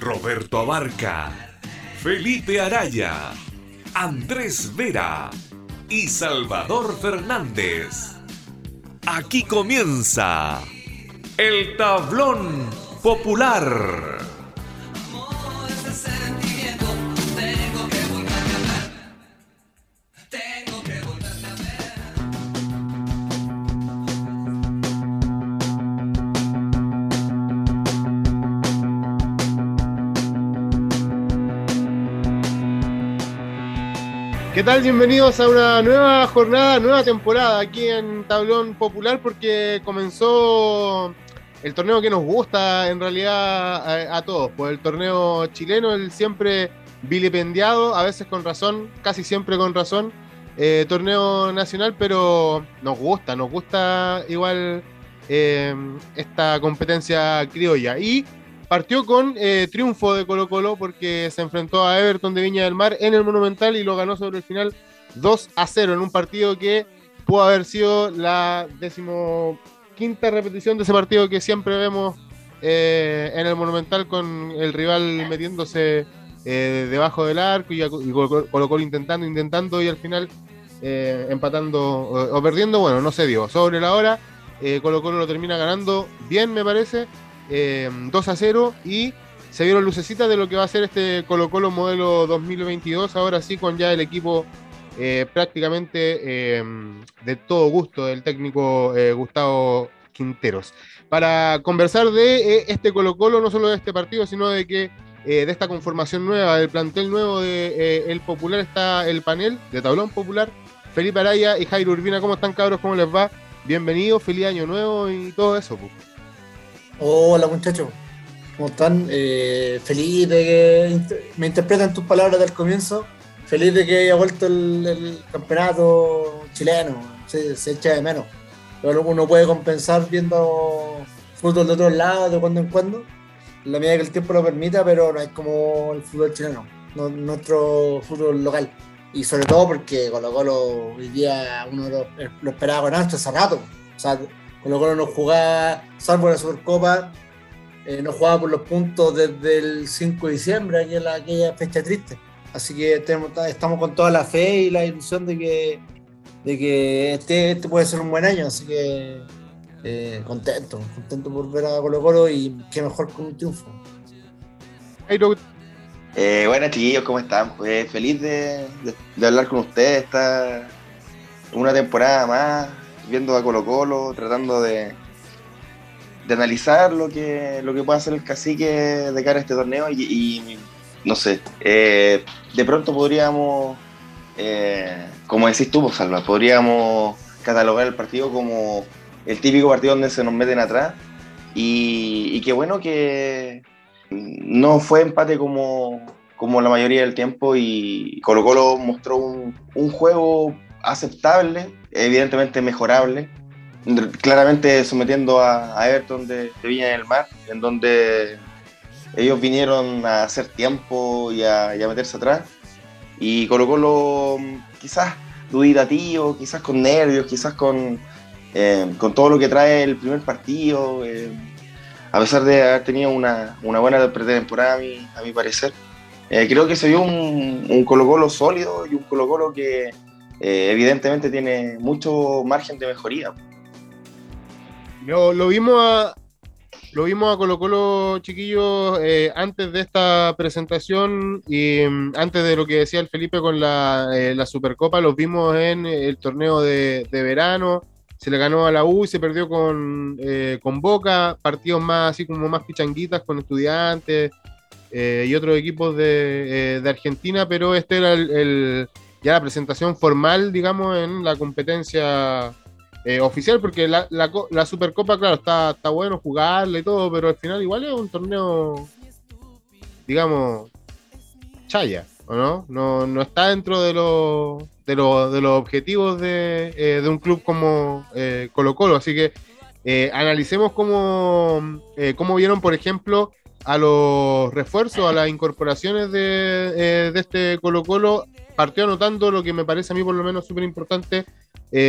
Roberto Abarca, Felipe Araya, Andrés Vera y Salvador Fernández. Aquí comienza el tablón popular. ¿Qué tal? Bienvenidos a una nueva jornada, nueva temporada aquí en Tablón Popular porque comenzó el torneo que nos gusta en realidad a, todos, pues el torneo chileno, el siempre vilipendiado, a veces con razón, casi siempre con razón, eh, torneo nacional, pero nos gusta, nos gusta igual eh, esta competencia criolla. Y partió con eh, triunfo de Colo Colo porque se enfrentó a Everton de Viña del Mar en el Monumental y lo ganó sobre el final 2 a 0 en un partido que pudo haber sido la decimoquinta repetición de ese partido que siempre vemos eh, en el Monumental con el rival metiéndose eh, debajo del arco y, Colo Colo intentando, intentando y al final empatando o, o, perdiendo, bueno, no se dio. Sobre la hora, Colo Colo lo termina ganando bien, me parece 2 eh, a 0 y se vieron lucecitas de lo que va a ser este Colo Colo modelo 2022, ahora sí con ya el equipo eh, prácticamente eh, de todo gusto del técnico Gustavo Quinteros. Para conversar de este Colo Colo, no solo de este partido, sino de que de esta conformación nueva, del plantel nuevo de El Popular, está el panel de Tablón Popular, Felipe Araya y Jairo Urbina. ¿Cómo están cabros? ¿Cómo les va? Bienvenidos, feliz año nuevo y todo eso. Pues. Hola muchachos, ¿cómo están? Eh, feliz de que me interpreten tus palabras del comienzo. Feliz de que haya vuelto el, campeonato chileno, se, echa de menos. Pero uno puede compensar viendo fútbol de otros lados de cuando en cuando, en la medida que el tiempo lo permita, pero no es como el fútbol chileno, nuestro fútbol local. Y sobre todo porque Colo Colo hoy día uno lo, lo esperaba con ancho hace rato. O sea, con lo cual no jugaba, salvo la Supercopa, eh, no jugaba por los puntos desde el 5 de diciembre, aquella, aquella fecha triste. Así que estamos con toda la fe y la ilusión de que, de que este, este puede ser un buen año. Así que eh, contento, contento por ver a Colo Colo y qué mejor con un triunfo. Eh, buenas chiquillos, ¿cómo están? Pues feliz de, de hablar con ustedes. Esta una temporada más viendo a Colo Colo, tratando de, de analizar lo que, lo que puede hacer el cacique de cara a este torneo y, no sé, eh, de pronto podríamos, eh, como decís tú, pues, Salva, podríamos catalogar el partido como el típico partido donde se nos meten atrás y, qué bueno que no fue empate como, como la mayoría del tiempo y Colo Colo mostró un, un juego aceptable, evidentemente mejorable, claramente sometiendo a, Everton de, de, Viña del Mar, en donde ellos vinieron a hacer tiempo y a, meterse atrás. Y Colo Colo quizás duditativo, quizás con nervios, quizás con, eh, con todo lo que trae el primer partido, eh, a pesar de haber tenido una, buena pretemporada a mi, a mi parecer. Eh, creo que se vio un, un Colo Colo sólido y un Colo Colo que, eh, evidentemente tiene mucho margen de mejoría. Lo, vimos a, lo vimos a Colo Colo, chiquillos, eh, antes de esta presentación y mm, antes de lo que decía el Felipe con la, eh, Supercopa, los vimos en el torneo de, verano, se le ganó a la U y se perdió con, con Boca, partidos más así como más pichanguitas con estudiantes y otros equipos de, Argentina, pero este era el la presentación formal, digamos, en la competencia eh, oficial, porque la, la, Supercopa, claro, está, está bueno jugarla y todo, pero al final igual es un torneo digamos, chaya, ¿o no? No, no está dentro de, los de, de los objetivos de, eh, de un club como eh, Colo Colo. Así que analicemos cómo, cómo vieron, por ejemplo, a los refuerzos, a las incorporaciones de, de este Colo Colo. Partió anotando lo que me parece a mí por lo menos súper importante,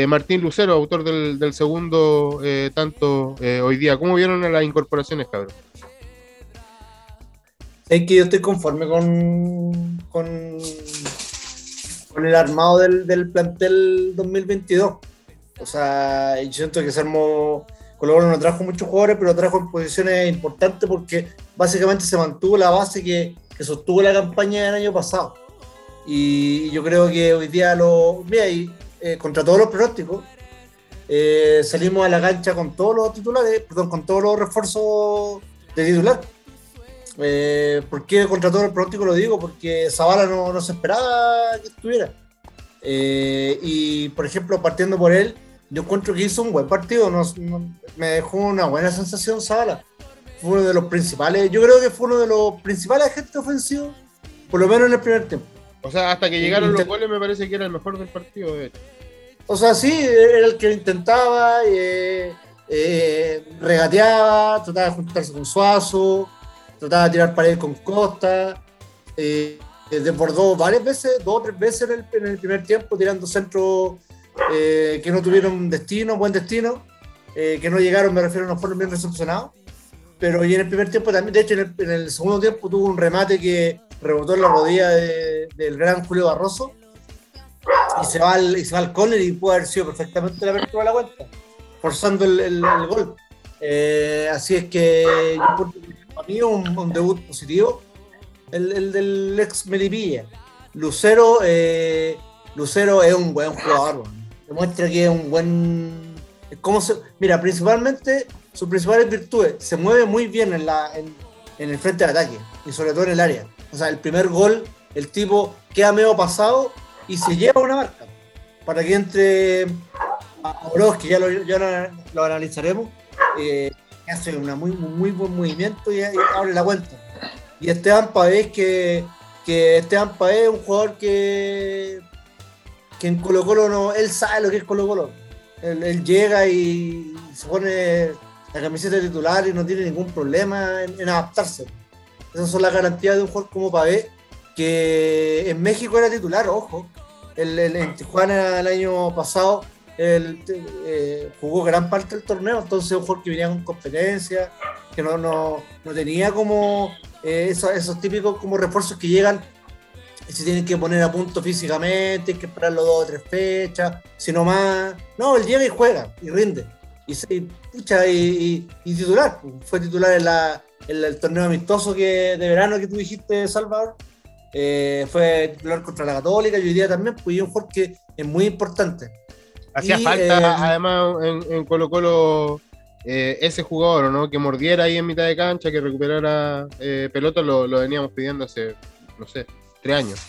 Martín Lucero, autor del, del segundo tanto hoy día. ¿Cómo vieron las incorporaciones, cabrón? Es que yo estoy conforme con, con, con el armado del, del, plantel 2022. O sea, yo siento que se armó. Colo no trajo muchos jugadores, pero trajo en posiciones importantes porque básicamente se mantuvo la base que, que sostuvo la campaña del año pasado. Y yo creo que hoy día lo. Mira, y, eh, contra todos los pronósticos, eh, salimos a la cancha con todos los titulares, perdón, con todos los refuerzos de titular eh, ¿Por qué contra todo el pronóstico lo digo? Porque Zavala no, no se esperaba que estuviera. Eh, y por ejemplo, partiendo por él, yo encuentro que hizo un buen partido, me dejó una buena sensación Zavala. Fue uno de los principales, yo creo que fue uno de los principales agentes ofensivos, por lo menos en el primer tiempo. O sea, hasta que llegaron los goles me parece que era el mejor del partido, de hecho. O sea, sí, era el que intentaba, eh, eh regateaba, trataba de juntarse con Suazo, trataba de tirar paredes con Costa, eh, desbordó varias veces, dos o tres veces en el, primer tiempo, tirando centros eh, que no tuvieron destino, buen destino, eh, que no llegaron, me refiero, no fueron bien recepcionados. Pero y en el primer tiempo también, de hecho, en el, segundo tiempo tuvo un remate que rebotó en la rodilla del gran Julio Barroso y se va al, y se va al córner y puede haber sido perfectamente la apertura de la cuenta, forzando el, el gol. Eh, así es que yo para mí un, un debut positivo, el, el, del ex Melipilla. Lucero, eh, Lucero es un buen jugador, demuestra que es un buen... ¿Cómo se, mira, principalmente sus principales virtudes, se mueve muy bien en, la, en, en, el frente de ataque y sobre todo en el área. O sea, el primer gol, el tipo queda medio pasado y se lleva una marca para que entre a Oroz, que ya lo, ya lo analizaremos, eh, hace una muy, muy buen movimiento y, abre la cuenta. Y Esteban Pavés, que, que Esteban Pavés es un jugador que, que en Colo Colo no, él sabe lo que es Colo Colo. Él, llega y se pone la camiseta titular y no tiene ningún problema en, adaptarse. Esas son las garantías de un jugador como Pavés, que en México era titular, ojo. El, en Tijuana el año pasado eh, jugó gran parte del torneo, entonces un jugador que venía con competencia, que no, no, no tenía como eh, esos, típicos como refuerzos que llegan y se tienen que poner a punto físicamente, hay que esperarlo dos o tres fechas, sino más. No, él llega y juega y rinde. Y, pucha, y, titular, fue titular en, la, en, el torneo amistoso que, de verano que tú dijiste, Salvador. Eh, fue titular contra la Católica y hoy día también, pues un jugador que es muy importante. Hacía falta, eh, además, en, Colo Colo eh, ese jugador, ¿no? Que mordiera ahí en mitad de cancha, que recuperara pelota, lo, veníamos pidiendo hace, no sé, tres años.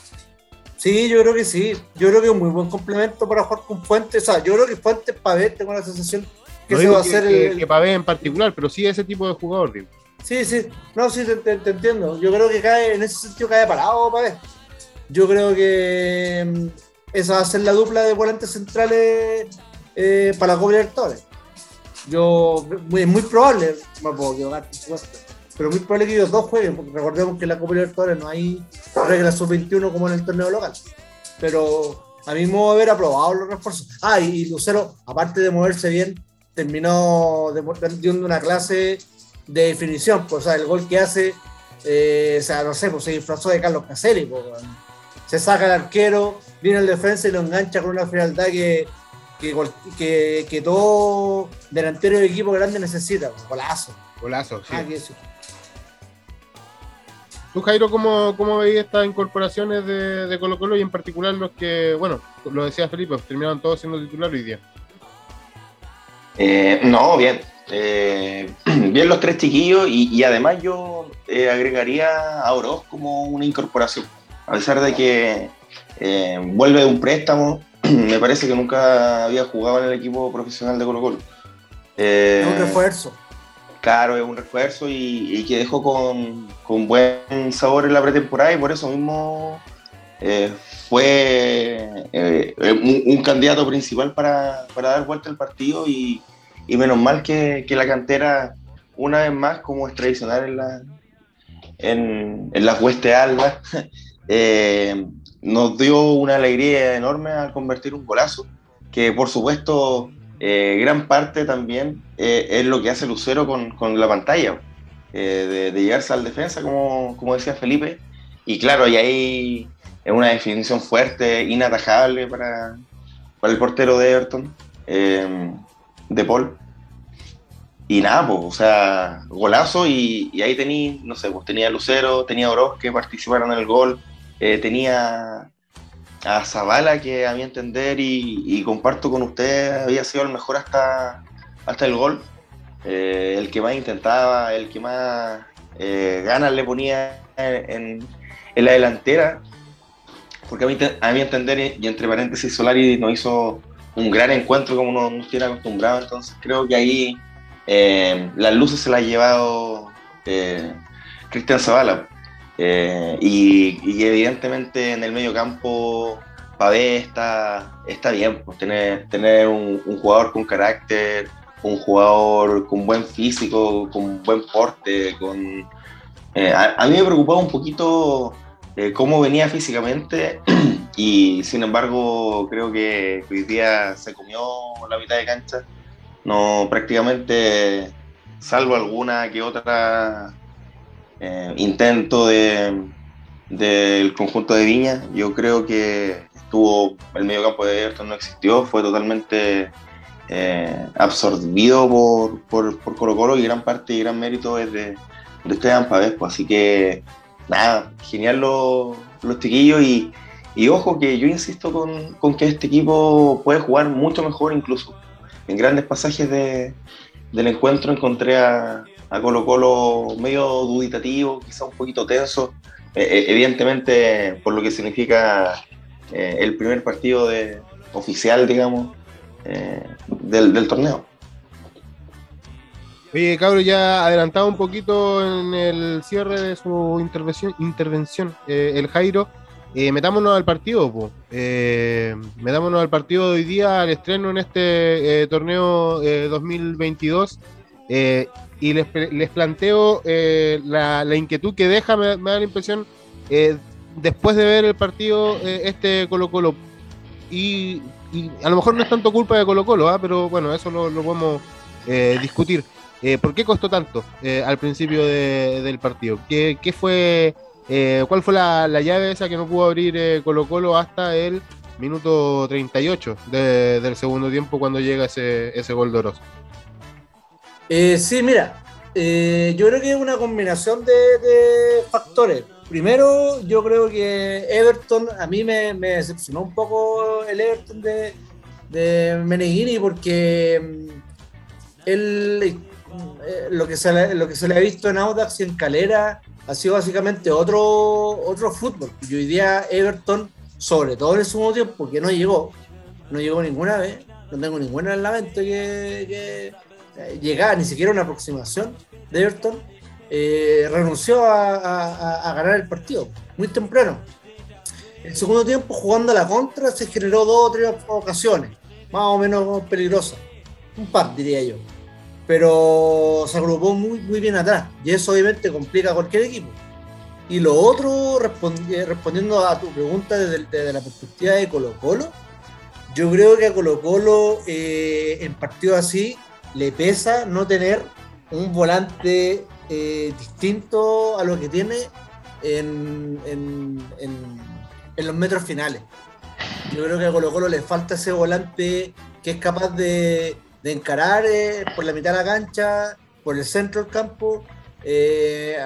Sí, yo creo que sí. Yo creo que es un muy buen complemento para jugar con Fuentes. O sea, yo creo que Fuentes Pavé, tengo la sensación que se va a hacer el. Que Pavé en particular, pero sí ese tipo de jugador, digo. Sí, sí. No, sí, te, entiendo. Yo creo que cae, en ese sentido cae parado Pavé. Yo creo que mm, esa va a ser la dupla de volantes centrales eh, para la Copa Libertadores. Yo, es muy probable, me puedo equivocar, por supuesto, pero muy probable que ellos dos jueguen, porque recordemos que en la Copa Libertadores no hay reglas sub-21 como en el torneo local. Pero a mí me voy a haber aprobado los refuerzos. Ah, y Lucero, aparte de moverse bien, terminó dando una clase de definición, pues, o sea, el gol que hace, eh, o sea, no sé, pues se disfrazó de Carlos Caselli, pues, se saca el arquero, viene el defensa y lo engancha con una frialdad que, que, que, todo delantero de equipo grande necesita. Golazo. Golazo, sí. Ah, ¿Tú, Jairo, cómo, cómo veías estas incorporaciones de, de, Colo Colo y en particular los que, bueno, lo decía Felipe, terminaron todos siendo titular hoy día? Eh, no, bien. Eh, bien los tres chiquillos y, además yo eh, agregaría a Oroz como una incorporación a pesar de que vuelve de un préstamo, me parece que nunca había jugado en el equipo profesional de Colo Colo. Eh, un refuerzo. Claro, es un refuerzo y, que dejó con, buen sabor en la pretemporada y por eso mismo fue un, candidato principal para, dar vuelta al partido y, menos mal que, la cantera, una vez más, como es tradicional en, la, en, las huestes algas, eh, nos dio una alegría enorme al convertir un golazo, que por supuesto eh, gran parte también eh, es lo que hace Lucero con, con la pantalla, eh, de, llegarse al defensa, como, como, decía Felipe. Y claro, y ahí es una definición fuerte, inatajable para, para el portero de Everton, de Paul. Y nada, pues, o sea, golazo y, ahí tenía, no sé, pues tenía Lucero, tenía Oroz que participaron en el gol, tenía a Zavala, que a mi entender y, comparto con usted, había sido el mejor hasta, hasta el gol. Eh, el que más intentaba, el que más eh, ganas le ponía en, la delantera. Porque a mi, entender, y entre paréntesis, Solari nos hizo un gran encuentro como nos, tiene acostumbrado. Entonces creo que ahí eh, las luces se las ha llevado Cristian Zavala. Eh, y, evidentemente en el medio campo Pavé está, está bien, pues tener, tener un, jugador con carácter, un jugador con buen físico, con buen porte, con... Eh, a, mí me preocupaba un poquito eh, cómo venía físicamente y sin embargo creo que hoy día se comió la mitad de cancha, no prácticamente salvo alguna que otra eh, intento de, del conjunto de Viña. Yo creo que estuvo, el medio campo de Everton no existió, fue totalmente eh, absorbido por, por, por, Colo Colo y gran parte y gran mérito es de, de Esteban Pavés. Pues, así que nada, genial los, los chiquillos y, y, ojo que yo insisto con, con, que este equipo puede jugar mucho mejor incluso. En grandes pasajes de, del encuentro encontré a, a Colo Colo medio duditativo, quizá un poquito tenso, eh, eh, evidentemente por lo que significa eh, el primer partido de, oficial, digamos, del, torneo. Oye, cabro, ya adelantado un poquito en el cierre de su intervención, intervención el Jairo. Metámonos al partido, po. metámonos al partido de hoy día, al estreno en este torneo 2022 y les, planteo eh, la, inquietud que deja, me, da la impresión, eh, después de ver el partido eh, este Colo Colo, y, a lo mejor no es tanto culpa de Colo Colo, ¿ah? pero bueno, eso lo, podemos discutir. ¿Por qué costó tanto al principio del partido? ¿Qué, qué fue, ¿Cuál fue la, llave esa que no pudo abrir Colo Colo hasta el minuto 38 del segundo tiempo cuando llega ese, ese gol de eh, sí, mira, eh, yo creo que es una combinación de, factores. Primero, yo creo que Everton, a mí me, decepcionó un poco el Everton de, de Meneghini porque mm, él, eh, lo, que se le, lo que se le ha visto en Audax y en Calera ha sido básicamente otro, otro fútbol. Y hoy día Everton, sobre todo en el segundo tiempo, que no llegó, no llegó ninguna vez, no tengo ninguna en la mente que llegaba ni siquiera una aproximación de Everton, eh, renunció a, ganar el partido muy temprano. El segundo tiempo, jugando a la contra, se generó dos o tres ocasiones, más o menos peligrosas. Un par, diría yo. Pero se agrupó muy, muy bien atrás. Y eso obviamente complica a cualquier equipo. Y lo otro, eh, respondiendo a tu pregunta desde, la perspectiva de Colo Colo, yo creo que a Colo Colo eh, en partido así le pesa no tener un volante eh, distinto a lo que tiene en, los metros finales. Yo creo que a Colo Colo le falta ese volante que es capaz de, encarar eh, por la mitad de la cancha, por el centro del campo, eh,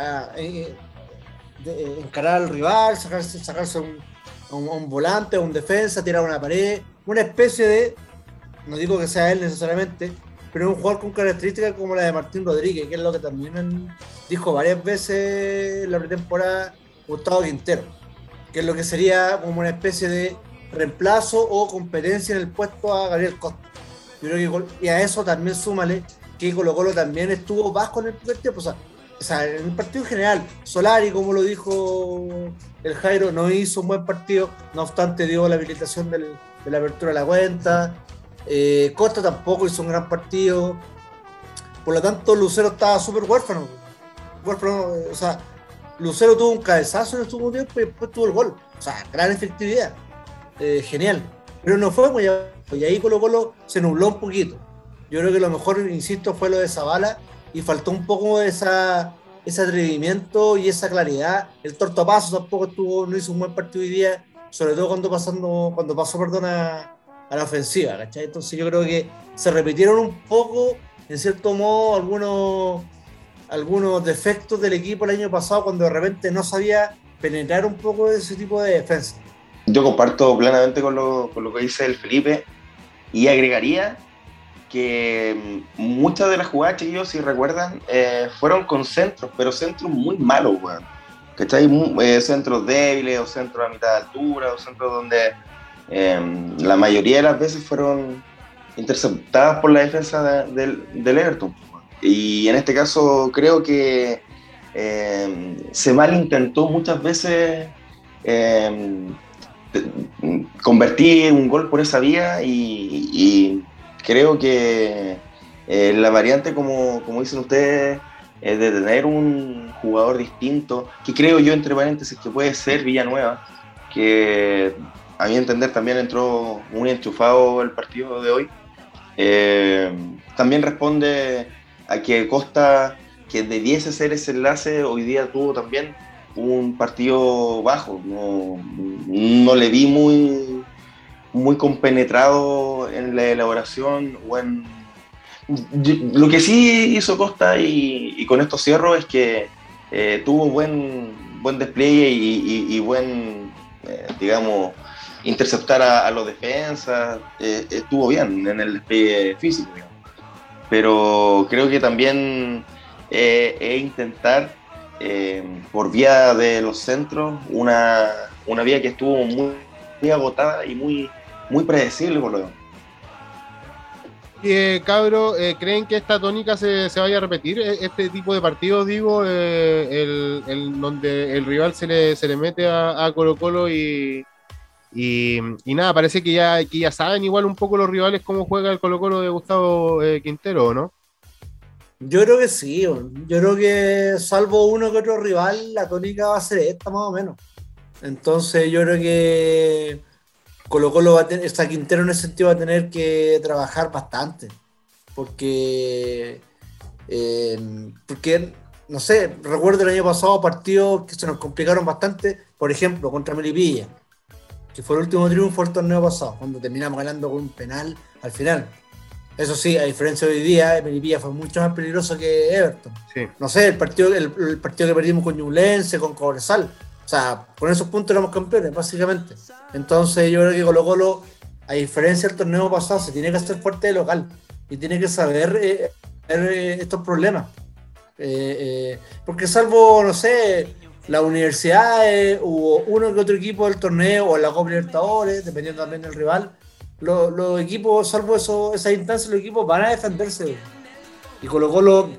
encarar al rival, sacarse, sacarse un, un, un volante, un defensa, tirar una pared, una especie de, no digo que sea él necesariamente, pero un jugador con características como la de Martín Rodríguez, que es lo que también dijo varias veces en la pretemporada Gustavo Quintero, que es lo que sería como una especie de reemplazo o competencia en el puesto a Gabriel Costa. Y a eso también súmale que Colo Colo también estuvo bajo en el primer tiempo. O sea, en el partido en general, Solari, como lo dijo el Jairo, no hizo un buen partido, no obstante dio la habilitación de la apertura de la cuenta. Eh, Costa tampoco hizo un gran partido. Por lo tanto, Lucero estaba súper huérfano. huérfano. O sea, Lucero tuvo un cabezazo en el segundo tiempo y después tuvo el gol. O sea, gran efectividad. Eh, genial. Pero no fue muy Y ahí Colo Colo se nubló un poquito. Yo creo que lo mejor, insisto, fue lo de Zavala y faltó un poco esa, ese atrevimiento y esa claridad. El tortopaso tampoco estuvo, no hizo un buen partido hoy día, sobre todo cuando, pasando, cuando pasó perdón, a, la ofensiva. Entonces yo creo que se repitieron un poco, en cierto modo, algunos, algunos defectos del equipo el año pasado cuando de repente no sabía penetrar un poco ese tipo de defensa. Yo comparto plenamente con lo, con lo que dice el Felipe y agregaría que mm, muchas de las jugadas, ellos si recuerdan, eh, fueron con centros, pero centros muy malos, weón. ¿Cachai? Eh, centros débiles, o centros a mitad de altura, o centros donde em, la mayoría de las veces fueron interceptadas por la defensa del, Everton. Y en este caso creo que em, se mal intentó muchas veces em, convertir un gol por esa vía y creo que eh, la variante, como, dicen ustedes, es de tener un jugador distinto, que creo yo, entre paréntesis, que puede ser Villanueva, que a mi entender también entró muy enchufado el partido de hoy. Eh, también responde a que Costa, que debiese ser ese enlace, hoy día tuvo también un partido bajo. No, no le vi muy, muy compenetrado en la elaboración o en... Lo que sí hizo Costa, y, con esto cierro, es que eh, tuvo buen, buen despliegue y, buen, eh, digamos, interceptar a, los defensas, eh, estuvo bien en el despliegue físico, pero creo que también es intentar por vía de los centros una, una vía que estuvo muy, agotada y muy muy predecible por lo menos. Eh, cabro, eh, ¿creen que esta tónica se, vaya a repetir? Este tipo de partidos, digo, eh, el, donde el rival se le, se le mete a, Colo Colo y, y, nada, parece que ya, que ya saben igual un poco los rivales cómo juega el Colo Colo de Gustavo eh, Quintero, ¿no? Yo creo que sí, yo creo que salvo uno que otro rival, la tónica va a ser esta más o menos. Entonces yo creo que Colo Colo va a tener, esta Quintero en ese sentido va a tener que trabajar bastante, porque, eh, porque, no sé, recuerdo el año pasado partidos que se nos complicaron bastante, por ejemplo, contra Melipilla, que fue el último triunfo del torneo pasado, cuando terminamos ganando con un penal al final. Eso sí, a diferencia de hoy día, Melipilla fue mucho más peligroso que Everton. No sé, el partido, el, partido que perdimos con Ñublense, con Cobresal, o sea, con esos puntos éramos campeones, básicamente. Entonces yo creo que Colo Colo, a diferencia del torneo pasado, se tiene que hacer fuerte de local y tiene que saber eh, eh, estos problemas. Eh, porque salvo, no sé, la universidad o uno que otro equipo del torneo o la Copa Libertadores, dependiendo también del rival, los, equipos, salvo eso, esas instancias, los equipos van a defenderse. Y Colo Colo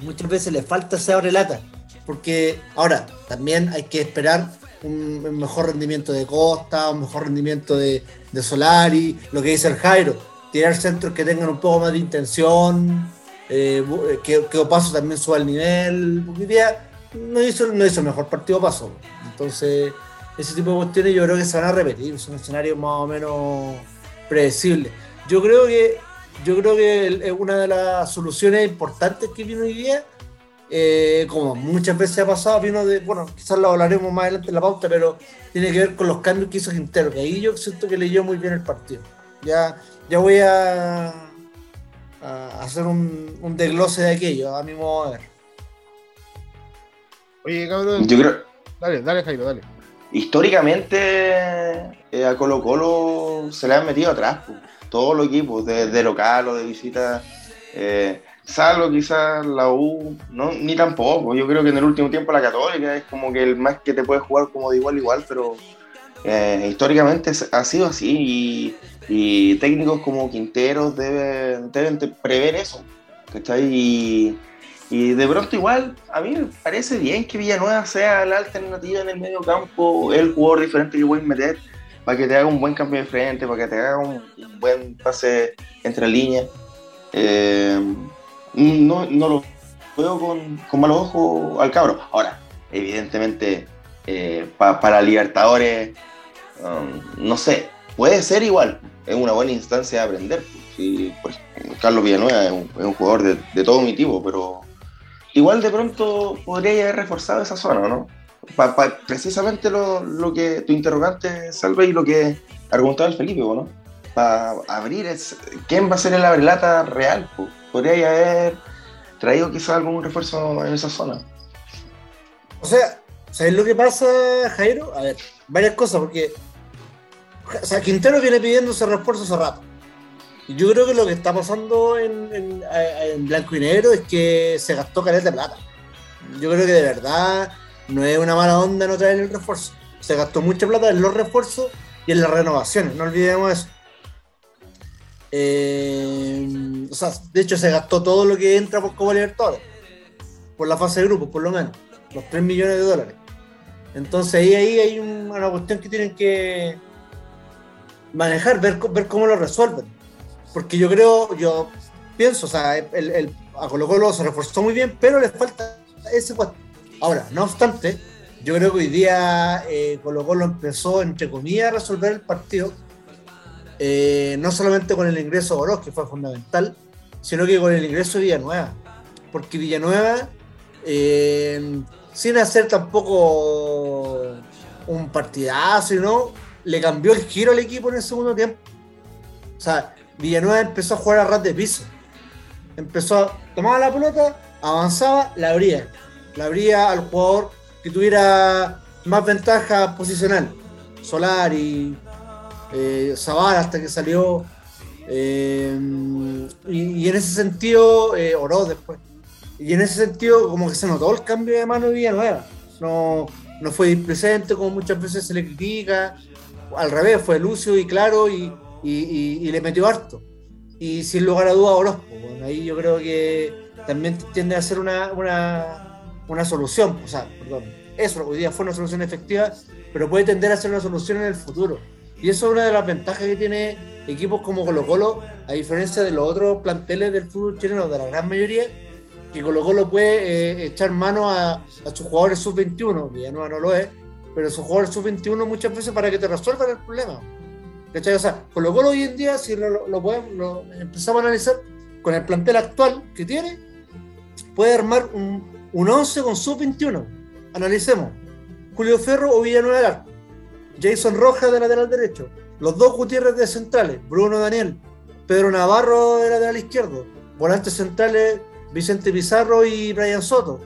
muchas veces le falta ese abre lata porque ahora también hay que esperar un, mejor rendimiento de Costa, un mejor rendimiento de, Solari, lo que dice el Jairo, tirar centros que tengan un poco más de intención, eh, que, que Opaso también suba el nivel, porque no hizo, no hizo el mejor partido Paso. Entonces, ese tipo de cuestiones yo creo que se van a repetir, son escenarios más o menos predecibles. Yo creo que, yo creo que una de las soluciones importantes que viene hoy día eh, como muchas veces ha pasado, vino de, bueno, quizás lo hablaremos más adelante en la pauta, pero tiene que ver con los cambios que hizo Quintero, que ahí yo siento que leyó muy bien el partido. Ya, ya voy a, hacer un, desglose de aquello, a mi modo de ver. Oye, cabrón. Yo creo. Dale, dale, Jairo, dale. Históricamente eh, a Colo Colo se le han metido atrás, todos los equipos, de, local o de visita. Eh, salvo quizás la U, no, ni tampoco. Yo creo que en el último tiempo la Católica es como que el más que te puede jugar como de igual a igual, pero eh, históricamente ha sido así y, técnicos como Quinteros deben, deben prever eso. ¿cachai? Y, y de pronto igual, a mí me parece bien que Villanueva sea la alternativa en el medio campo, el jugador diferente que puedes meter para que te haga un buen cambio de frente, para que te haga un, buen pase entre líneas. Eh, no, no, lo veo con, con malos ojos al cabro. Ahora, evidentemente, eh, para Libertadores, um, no sé, puede ser igual, es una buena instancia de aprender. Pues, Carlos Villanueva es un, jugador de, de, todo mi tipo, pero igual de pronto podría haber reforzado esa zona, ¿no? Precisamente lo, que tu interrogante, Salve, y lo que argumentaba el Felipe, ¿no? Para abrir, ¿quién va a ser el abrelata real? Podría haber traído quizás algún refuerzo en esa zona. O sea, ¿sabes lo que pasa, Jairo? A ver, varias cosas, porque o sea, Quintero viene pidiendo ese refuerzo hace rato. Yo creo que lo que está pasando en, en, blanco y negro es que se gastó caleta de plata. Yo creo que de verdad no es una mala onda no traer el refuerzo. Se gastó mucha plata en los refuerzos y en las renovaciones, no olvidemos eso. Eh, o sea, de hecho se gastó todo lo que entra por Copa Libertadores, por la fase de grupo, por lo menos, los 3 millones de dólares. Entonces ahí, ahí hay una cuestión que tienen que manejar, ver, ver cómo lo resuelven. Porque yo creo, yo pienso, o sea, el, el, a Colo Colo se reforzó muy bien, pero le falta ese Ahora, no obstante, yo creo que hoy día eh, Colo Colo empezó, entre comillas, a resolver el partido, eh, no solamente con el ingreso de Oroz, que fue fundamental, sino que con el ingreso de Villanueva. Porque Villanueva, eh, sin hacer tampoco un partidazo, ¿no? le cambió el giro al equipo en el segundo tiempo. O sea, Villanueva empezó a jugar a ras de piso. Empezó a la pelota, avanzaba, la abría la habría al jugador que tuviera más ventaja posicional. Solari, eh, Zavala hasta que salió. Eh, y, en ese sentido, eh, Oro después. Y en ese sentido, como que se notó el cambio de mano de Villanueva. No, no fue displicente, como muchas veces se le critica. Al revés, fue lucio y claro y, le metió harto. Y sin lugar a duda, Orozco. Bueno, ahí yo creo que también tiende a ser una una solución, o sea, perdón, eso hoy día fue una solución efectiva, pero puede tender a ser una solución en el futuro. Y eso es una de las ventajas que tiene equipos como Colo Colo, a diferencia de los otros planteles del fútbol chileno, de la gran mayoría, que Colo Colo puede eh, echar mano a, sus jugadores sub-21, que ya no, no lo es, pero sus jugadores sub-21 muchas veces para que te resuelvan el problema. ¿Cachai? O sea, Colo Colo hoy en día, si lo, lo, podemos, lo empezamos a analizar, con el plantel actual que tiene, puede armar un, un 11 con sub-21. Analicemos. Julio Ferro o Villanueva del Jason Rojas de lateral derecho. Los dos Gutiérrez de centrales. Bruno Daniel. Pedro Navarro de lateral izquierdo. Volantes centrales Vicente Pizarro y Brian Soto.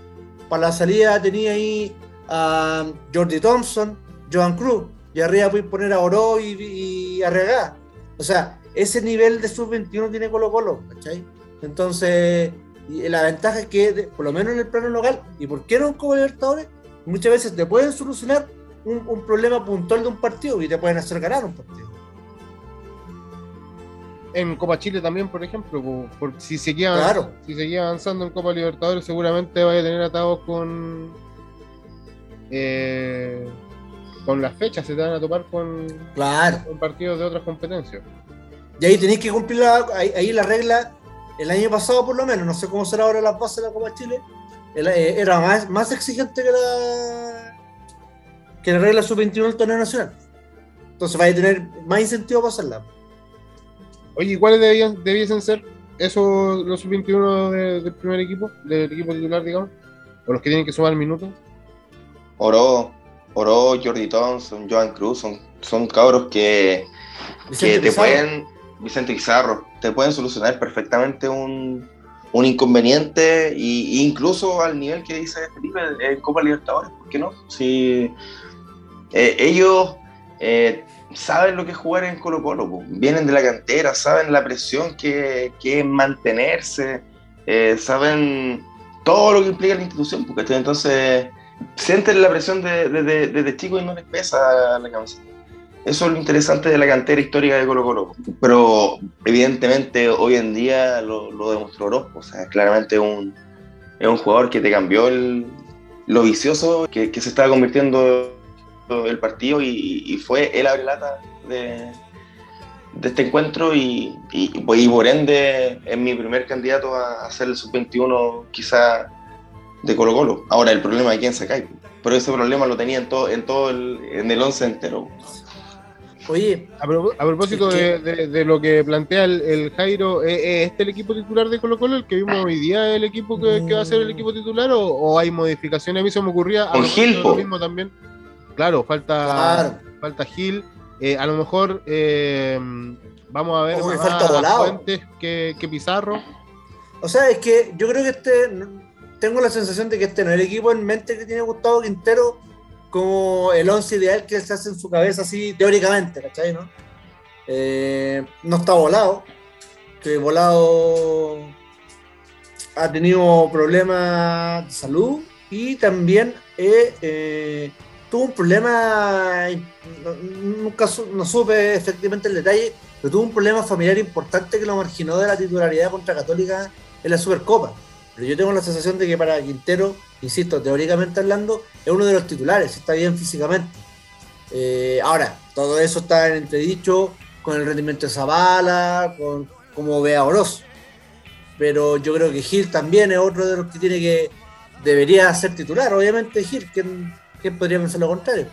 Para la salida tenía ahí a Jordi Thompson, Joan Cruz. Y arriba puedes poner a Oro y, y Arregá. O sea, ese nivel de sub-21 tiene Colo Colo, ¿cachai? Entonces, y la ventaja es que, por lo menos en el plano local, y por qué no en Copa Libertadores, muchas veces te pueden solucionar un, problema puntual de un partido y te pueden hacer ganar un partido. En Copa Chile también, por ejemplo, por, si, seguía, si seguía avanzando en Copa Libertadores, seguramente vaya a tener atados con. Eh, con las fechas, se te van a topar con, claro. con partidos de otras competencias. Y ahí tenéis que cumplir la, ahí la regla el año pasado por lo menos, no sé cómo será ahora la base de la Copa Chile, eh, era más, más exigente que la que la regla sub-21 del torneo nacional. Entonces va a tener más incentivo para hacerla. Oye, ¿cuáles debían, debiesen ser esos los sub-21 del primer equipo, del equipo titular, digamos? ¿O los que tienen que sumar minutos? Oro, Oro, Jordi Thompson, Joan Cruz, son, son cabros que, que te pueden Vicente Pizarro, te pueden solucionar perfectamente un, inconveniente e incluso al nivel que dice Felipe en Copa Libertadores, ¿por qué no? Si eh, ellos eh, saben lo que es jugar en Colo Colo, vienen de la cantera, saben la presión que, es mantenerse, eh, saben todo lo que implica la institución, porque entonces sienten la presión desde de, de, chicos y no les pesa la camiseta. Eso es lo interesante de la cantera histórica de Colo Colo. Pero evidentemente hoy en día lo, demostró Orozco. O sea, claramente un, es un jugador que te cambió lo vicioso que, se estaba convirtiendo el partido y, fue el abrelata de, de este encuentro y, y, por ende es mi primer candidato a, hacer el sub-21 quizá de Colo Colo. Ahora el problema de quién cae, pero ese problema lo tenía en todo, en todo el, en el once entero. Oye, a, propósito de, lo que plantea el, Jairo, ¿es este el equipo titular de Colo Colo el que vimos hoy día, el equipo que, va a ser el equipo titular o, hay modificaciones? A mí se me ocurría Con Gil, lo mismo también. Claro, falta, falta Gil. Eh, a lo mejor eh, vamos a ver más falta Fuentes que, que Pizarro. O sea, es que yo creo que este, tengo la sensación de que este no es el equipo en mente que tiene Gustavo Quintero como el once ideal que se hace en su cabeza así teóricamente, ¿cachai? ¿no? Eh, no está volado, que volado ha tenido problemas de salud y también eh, tuvo un problema, nunca no supe efectivamente el detalle, pero tuvo un problema familiar importante que lo marginó de la titularidad contra Católica en la Supercopa. Pero yo tengo la sensación de que para Quintero, insisto, teóricamente hablando, es uno de los titulares, está bien físicamente. Eh, ahora, todo eso está en entredicho con el rendimiento de Zavala, con cómo ve a Oroz. Pero yo creo que Gil también es otro de los que tiene que. debería ser titular, obviamente Gil, ¿quién, podría pensar lo contrario?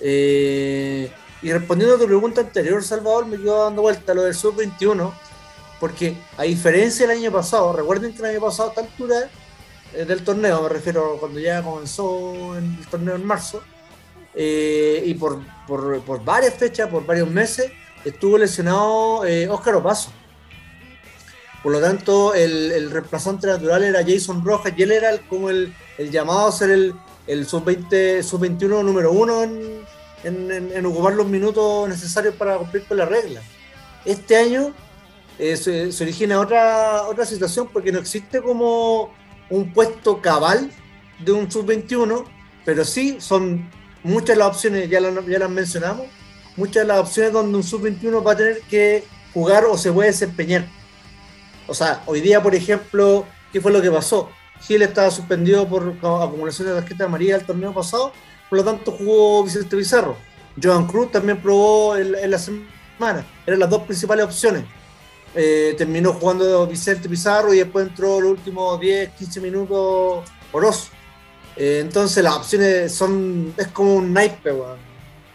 Eh, y respondiendo a tu pregunta anterior, Salvador, me quedo dando vuelta a lo del sub-21 porque a diferencia del año pasado, recuerden que el año pasado a esta altura eh, del torneo, me refiero cuando ya comenzó el torneo en marzo, eh, y por, varias fechas, por varios meses, estuvo lesionado eh, Óscar Opaso. Por lo tanto, el, reemplazante natural era Jason Rojas y él era como el, llamado a ser el, sub-20, sub-21 número uno en, en, ocupar los minutos necesarios para cumplir con la regla. Este año eh, se, origina otra, otra situación porque no existe como un puesto cabal de un sub-21, pero sí son muchas las opciones, ya, ya las mencionamos, muchas de las opciones donde un sub-21 va a tener que jugar o se puede desempeñar. O sea, hoy día, por ejemplo, ¿qué fue lo que pasó? Gil estaba suspendido por acumulación de tarjeta amarilla el torneo pasado, por lo tanto jugó Vicente Pizarro. Joan Cruz también probó en la semana, eran las dos principales opciones. Eh, terminó jugando Vicente Pizarro y después entró los últimos 10, 15 minutos Oroz. Eh, entonces las opciones son. Es como un naipe,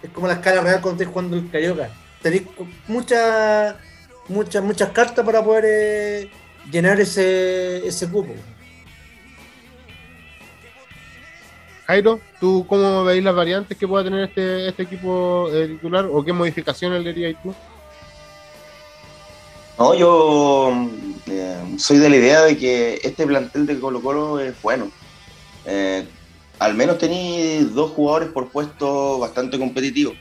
Es como la escala real cuando estés jugando el Carioca. Tenéis muchas, muchas, muchas cartas para poder eh, llenar ese, ese cupo. Jairo, ¿tú cómo veis las variantes que pueda tener este, este equipo titular o qué modificaciones le dirías tú? No, yo eh, soy de la idea de que este plantel de Colo Colo es bueno. Eh, al menos tenéis dos jugadores por puesto bastante competitivos.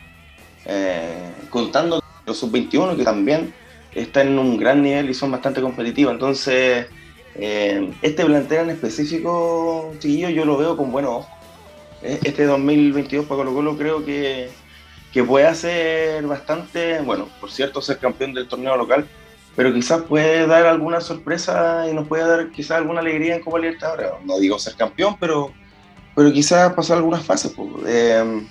Eh, contando los sub-21 que también están en un gran nivel y son bastante competitivos. Entonces, este plantel en específico, chiquillo, yo lo veo con buenos ojos. Este 2022 para Colo Colo creo que, que puede hacer bastante, bueno, por cierto, ser campeón del torneo local, pero quizás puede dar alguna sorpresa y nos puede dar quizás alguna alegría en Copa Libertadores. No digo ser campeón, pero, pero quizás pasar algunas fases. Eh,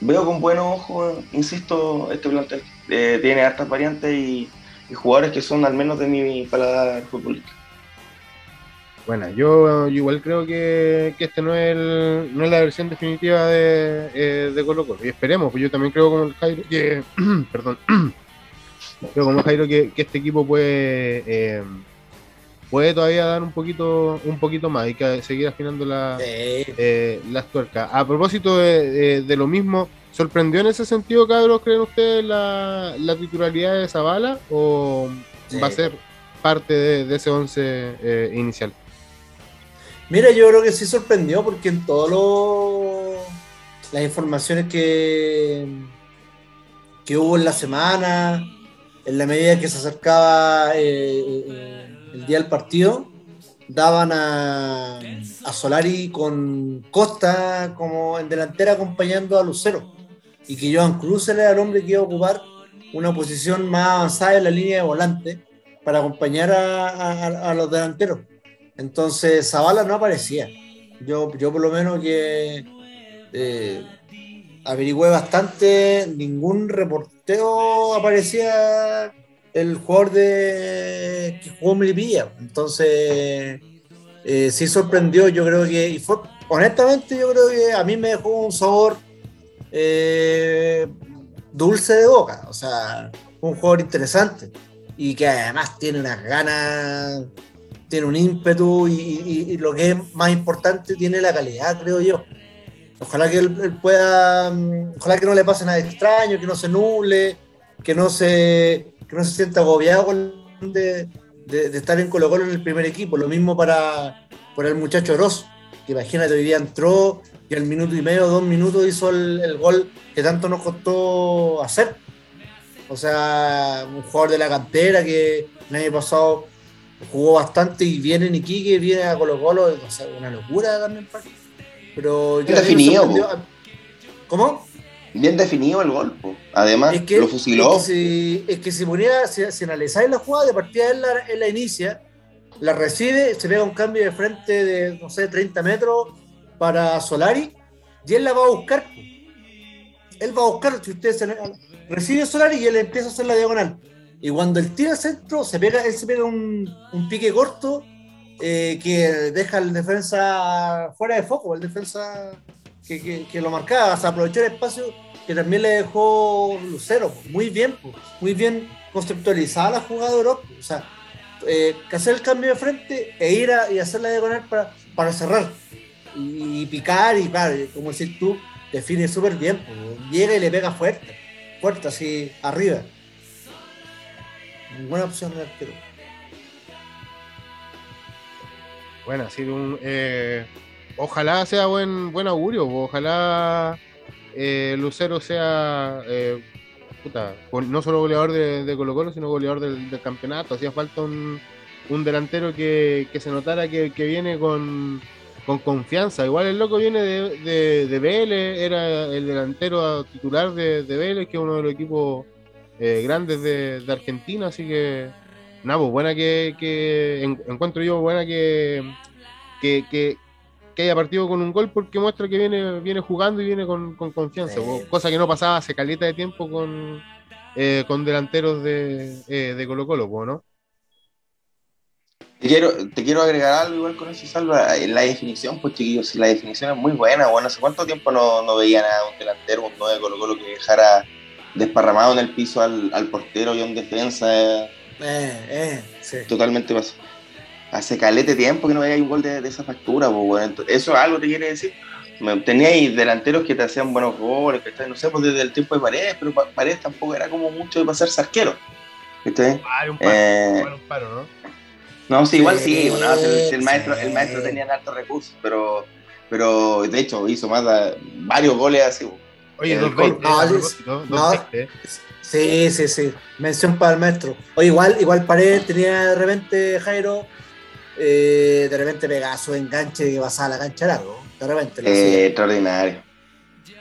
veo con buenos ojos, insisto, este plantel. Eh, tiene hartas variantes y, jugadores que son al menos de mi paladar futbolístico. Bueno, yo, igual creo que, este no es, no es la versión definitiva de, eh, de Colo Colo. Y esperemos, pues yo también creo como el Jairo que, perdón, Creo como Jairo que, este equipo puede eh, puede todavía dar un poquito un poquito más. Hay que seguir afinando la, eh, las tuercas. A propósito de, lo mismo, ¿sorprendió en ese sentido, cabros, creen ustedes la, la titularidad de Zavala o va a ser parte de, ese once eh, inicial? Mira, yo creo que sí sorprendió porque en todas las informaciones que, que hubo en la semana, en la medida que se acercaba eh, eh, el día del partido, daban a, Solari con Costa como en delantera acompañando a Lucero. y que Joan Cruz era el hombre que iba a ocupar una posición más avanzada en la línea de volante para acompañar a, los delanteros. Entonces Zavala no aparecía. Yo, yo por lo menos que eh, averigüé bastante, ningún reporteo aparecía el jugador de que jugó Melipilla. Entonces eh, sí sorprendió, yo creo que, y fue, honestamente yo creo que a mí me dejó un sabor eh, dulce de boca, o sea, un jugador interesante y que además tiene unas ganas, tiene un ímpetu y, lo que es más importante, tiene la calidad, creo yo. Ojalá que él, pueda, mm, ojalá que no le pase nada extraño, que no se nuble, que no se, que no se sienta agobiado de, de, estar en Colo Colo en el primer equipo. Lo mismo para, para el muchacho Ross, que imagínate, hoy día entró y al minuto y medio, dos minutos hizo el, gol que tanto nos costó hacer. O sea, un jugador de la cantera que el año pasado jugó bastante y viene en Iquique, viene a Colo Colo, o sea, una locura también. Pero yo definido. ¿Cómo? Bien definido el gol, además lo fusiló. Es que, si, es que ponía, si, analizáis la jugada, de partida él la, él la inicia, la recibe, se pega un cambio de frente de, no sé, 30 metros, para Solari y él la va a buscar. Él va a buscar, si ustedes recibe Solari y él empieza a hacer la diagonal. Y cuando él tira al centro, se pega, él se pega un, pique corto eh, que deja al defensa fuera de foco, el defensa que, lo marcaba, se aprovechó el espacio que también le dejó Lucero. Muy bien, muy bien conceptualizada la jugada de Europa. O sea, eh, que hacer el cambio de frente e ir a, y hacer la diagonal para, para cerrar y, picar y claro, como decís tú, define súper bien, llega y le pega fuerte, fuerte así arriba. Buena opción de arquero. Bueno, así un, eh, ojalá sea buen buen augurio, ojalá eh, Lucero sea eh, puta, no solo goleador de, Colo Colo, sino goleador del, campeonato. Hacía falta un, un delantero que, que se notara que, que viene con, con confianza. Igual el loco viene de, de, de Vélez, era el delantero titular de, de Vélez, que es uno de los equipos eh, grandes de, Argentina, así que nada, pues buena que, que encuentro yo, buena que, que, que, haya partido con un gol porque muestra que viene, viene jugando y viene con, confianza, pues, cosa que no pasaba hace caleta de tiempo con, eh, con delanteros de, eh, de Colo Colo, pues, ¿no? Te quiero, te quiero agregar algo igual con eso, Salva. En la definición, pues chiquillos, si la definición es muy buena, bueno, hace cuánto tiempo no, no veía nada un delantero, un 9 Colo Colo que dejara desparramado en el piso al, al portero y a un defensa. Eh, eh, sí. Totalmente pasó. Hace calete tiempo que no veía un gol de, esa factura, pues bueno. eso es algo te quiere decir. Teníais delanteros que te hacían buenos goles, que no sé, pues desde el tiempo de Paredes, pero Paredes tampoco era como mucho de pasarse arquero. ¿Viste? Ah, un paro, eh, un paro, ¿no? No, sí, igual sí, el, maestro, el maestro tenía altos recursos, pero, pero de hecho hizo más varios goles así. Oye, dos no, Sí, sí, sí. Mención para el maestro. Oye, igual, igual Paredes tenía de repente Jairo, eh, de repente pegaba su enganche que pasaba a la cancha largo. De repente. Eh, extraordinario.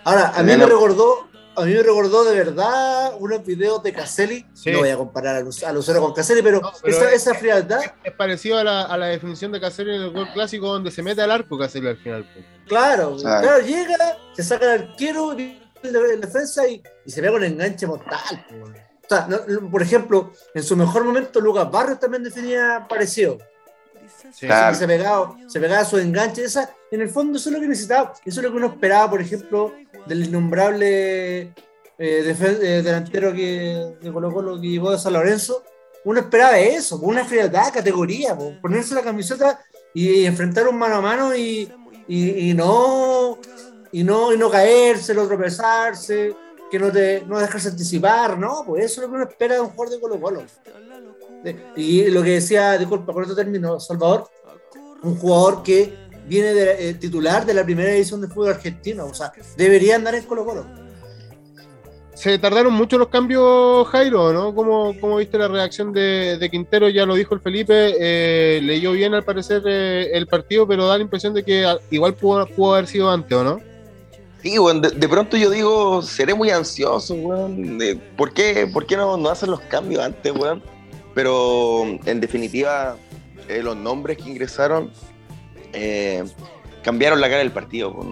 Ahora, a mí me recordó, a mí me recordó de verdad unos videos de Caselli. No voy a comparar a, Lucero con Caselli, pero, esa, frialdad. Es, parecido a la, definición de Caselli en el gol clásico donde se mete al arco Caselli al final. Claro, claro, llega, se saca el arquero en defensa y, se pega un enganche mortal. Pues. por ejemplo, en su mejor momento, Lucas Barrios también definía parecido. se, pegaba, se pegaba su enganche. Esa, en el fondo, eso es lo que necesitaba. Eso es lo que uno esperaba, por ejemplo, del innombrable eh, eh, delantero que, colocó lo que llevó de San Lorenzo, uno esperaba eso, una frialdad, categoría, ponerse la camiseta y, enfrentar un mano a mano y, no y no y no caerse, no tropezarse, que no te no dejarse anticipar, no, pues eso es lo que uno espera de un jugador de Colo Colo. Y lo que decía, disculpa, con esto termino, Salvador, un jugador que viene de, eh, titular de la primera edición de fútbol argentino. O sea, debería andar en Colo Colo. Se tardaron mucho los cambios, Jairo, ¿no? ¿Cómo, viste la reacción de, Quintero? Ya lo dijo el Felipe, eh, leyó bien al parecer eh, el partido, pero da la impresión de que igual pudo, haber sido antes, ¿o no? Sí, weón, de, pronto yo digo, seré muy ansioso, weón. ¿Por qué, por qué no, no, hacen los cambios antes, weón? Pero en definitiva, eh, los nombres que ingresaron eh, cambiaron la cara del partido, pues,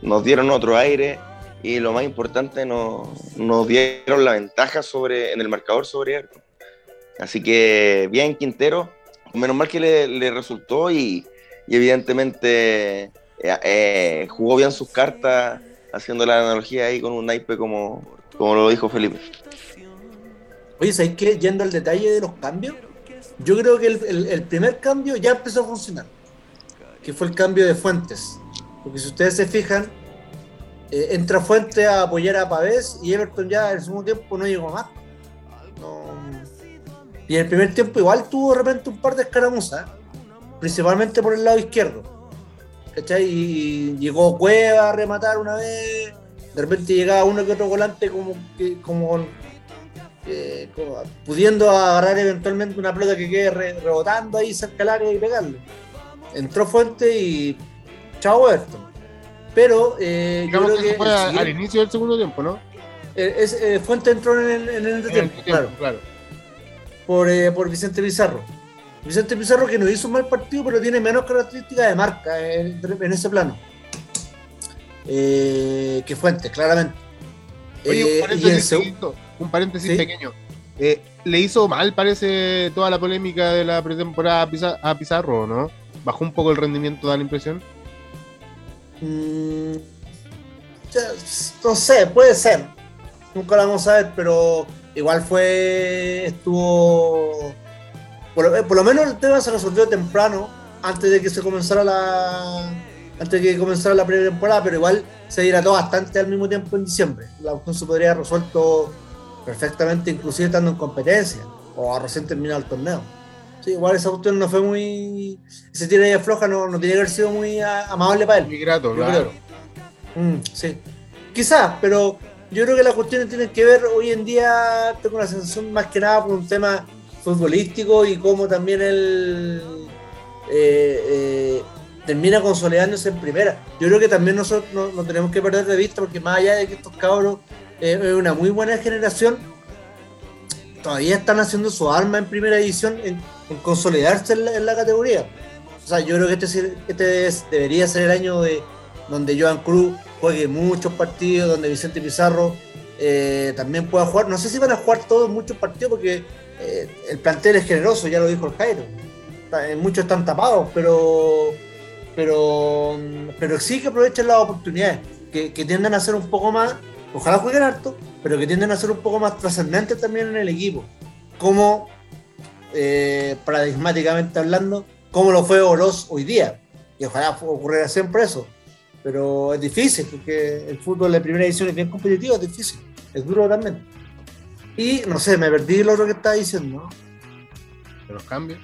nos dieron otro aire y lo más importante, nos, nos dieron la ventaja sobre, en el marcador sobre él. Así que bien Quintero, menos mal que le, resultó y, evidentemente eh, eh, jugó bien sus cartas haciendo la analogía ahí con un naipe como, como lo dijo Felipe. Oye, ¿sabes qué? Yendo al detalle de los cambios, yo creo que el, primer cambio ya empezó a funcionar, que fue el cambio de Fuentes. Porque si ustedes se fijan, eh, entra Fuentes a apoyar a Pavés y Everton ya en el segundo tiempo no llegó más. Y en el primer tiempo igual tuvo de repente un par de escaramuzas, principalmente por el lado izquierdo. ¿Cachai? Y llegó Cueva a rematar una vez, de repente llegaba uno que otro volante como, como, eh, pudiendo agarrar eventualmente una pelota que quede rebotando ahí cerca del área y pegarle. Entró Fuente y chao Everton. Pero eh, yo creo que, fue al inicio del segundo tiempo, ¿no? Eh, Fuente entró en el, en el tiempo, claro. claro por, eh, por Vicente Pizarro. Vicente Pizarro que no hizo un mal partido, pero tiene menos características de marca en, ese plano. Eh, que Fuentes, claramente. Oye, un eh, paréntesis, pequeño. le hizo mal, parece, toda la polémica de la pretemporada a Pizarro, ¿no? Bajó un poco el rendimiento, da la impresión. Mm, no sé, puede ser. Nunca lo vamos a ver, pero igual fue, estuvo, por, lo menos el tema se resolvió temprano, antes de que se comenzara la, antes de que comenzara la primera temporada, pero igual se dilató bastante al mismo tiempo en diciembre. La cuestión se podría haber resuelto perfectamente, inclusive estando en competencia, o recién terminado el torneo. Sí, igual esa cuestión no fue muy. Ese tira de floja no, no tiene que haber sido muy amable para él. Muy grato, claro. Mm, sí. Quizás, pero yo creo que las cuestiones tienen que ver hoy en día, tengo la sensación más que nada por un tema futbolístico y cómo también él eh, eh, termina consolidándose en primera. Yo creo que también nosotros no, tenemos que perder de vista porque más allá de que estos cabros eh, es una muy buena generación, todavía están haciendo su arma en primera edición en, consolidarse en la, categoría. O sea, yo creo que este, este debería ser el año de donde Joan Cruz juegue muchos partidos, donde Vicente Pizarro también pueda jugar. No sé si van a jugar todos muchos partidos porque eh, el plantel es generoso, ya lo dijo el Jairo. Eh, muchos están tapados, pero, pero, pero sí que aprovechen las oportunidades, que, que a ser un poco más, ojalá jueguen harto, pero que tienden a ser un poco más trascendentes también en el equipo. Como, paradigmáticamente hablando, como lo fue Oroz hoy día. Y ojalá ocurriera siempre eso pero es difícil, porque el fútbol de primera edición es bien competitivo, es difícil, es duro también. Y no sé, me perdí lo otro que estaba diciendo. ¿De los cambios?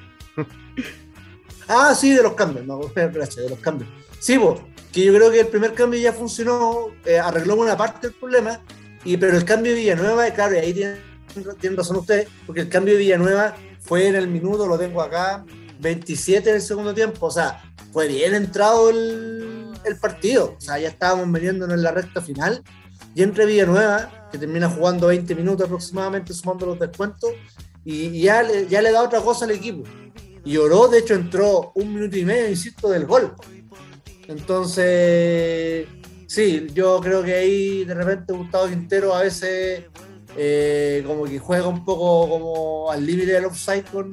ah, sí, de los cambios, no, gracias, de los cambios. Sí, vos, que yo creo que el primer cambio ya funcionó, eh, arregló una parte del problema, y, pero el cambio de Villanueva, claro, y ahí tienen, tienen razón ustedes, porque el cambio de Villanueva fue en el minuto, lo tengo acá, 27 en el segundo tiempo, o sea, fue bien entrado el, el partido. O sea, ya estábamos metiéndonos en la recta final. Y entre Villanueva, que termina jugando 20 minutos aproximadamente, sumando los descuentos, y, ya, le, ya le da otra cosa al equipo. Y Oro, de hecho, entró un minuto y medio, insisto, del gol. Entonces, sí, yo creo que ahí de repente Gustavo Quintero a veces eh, como que juega un poco como al límite del offside con,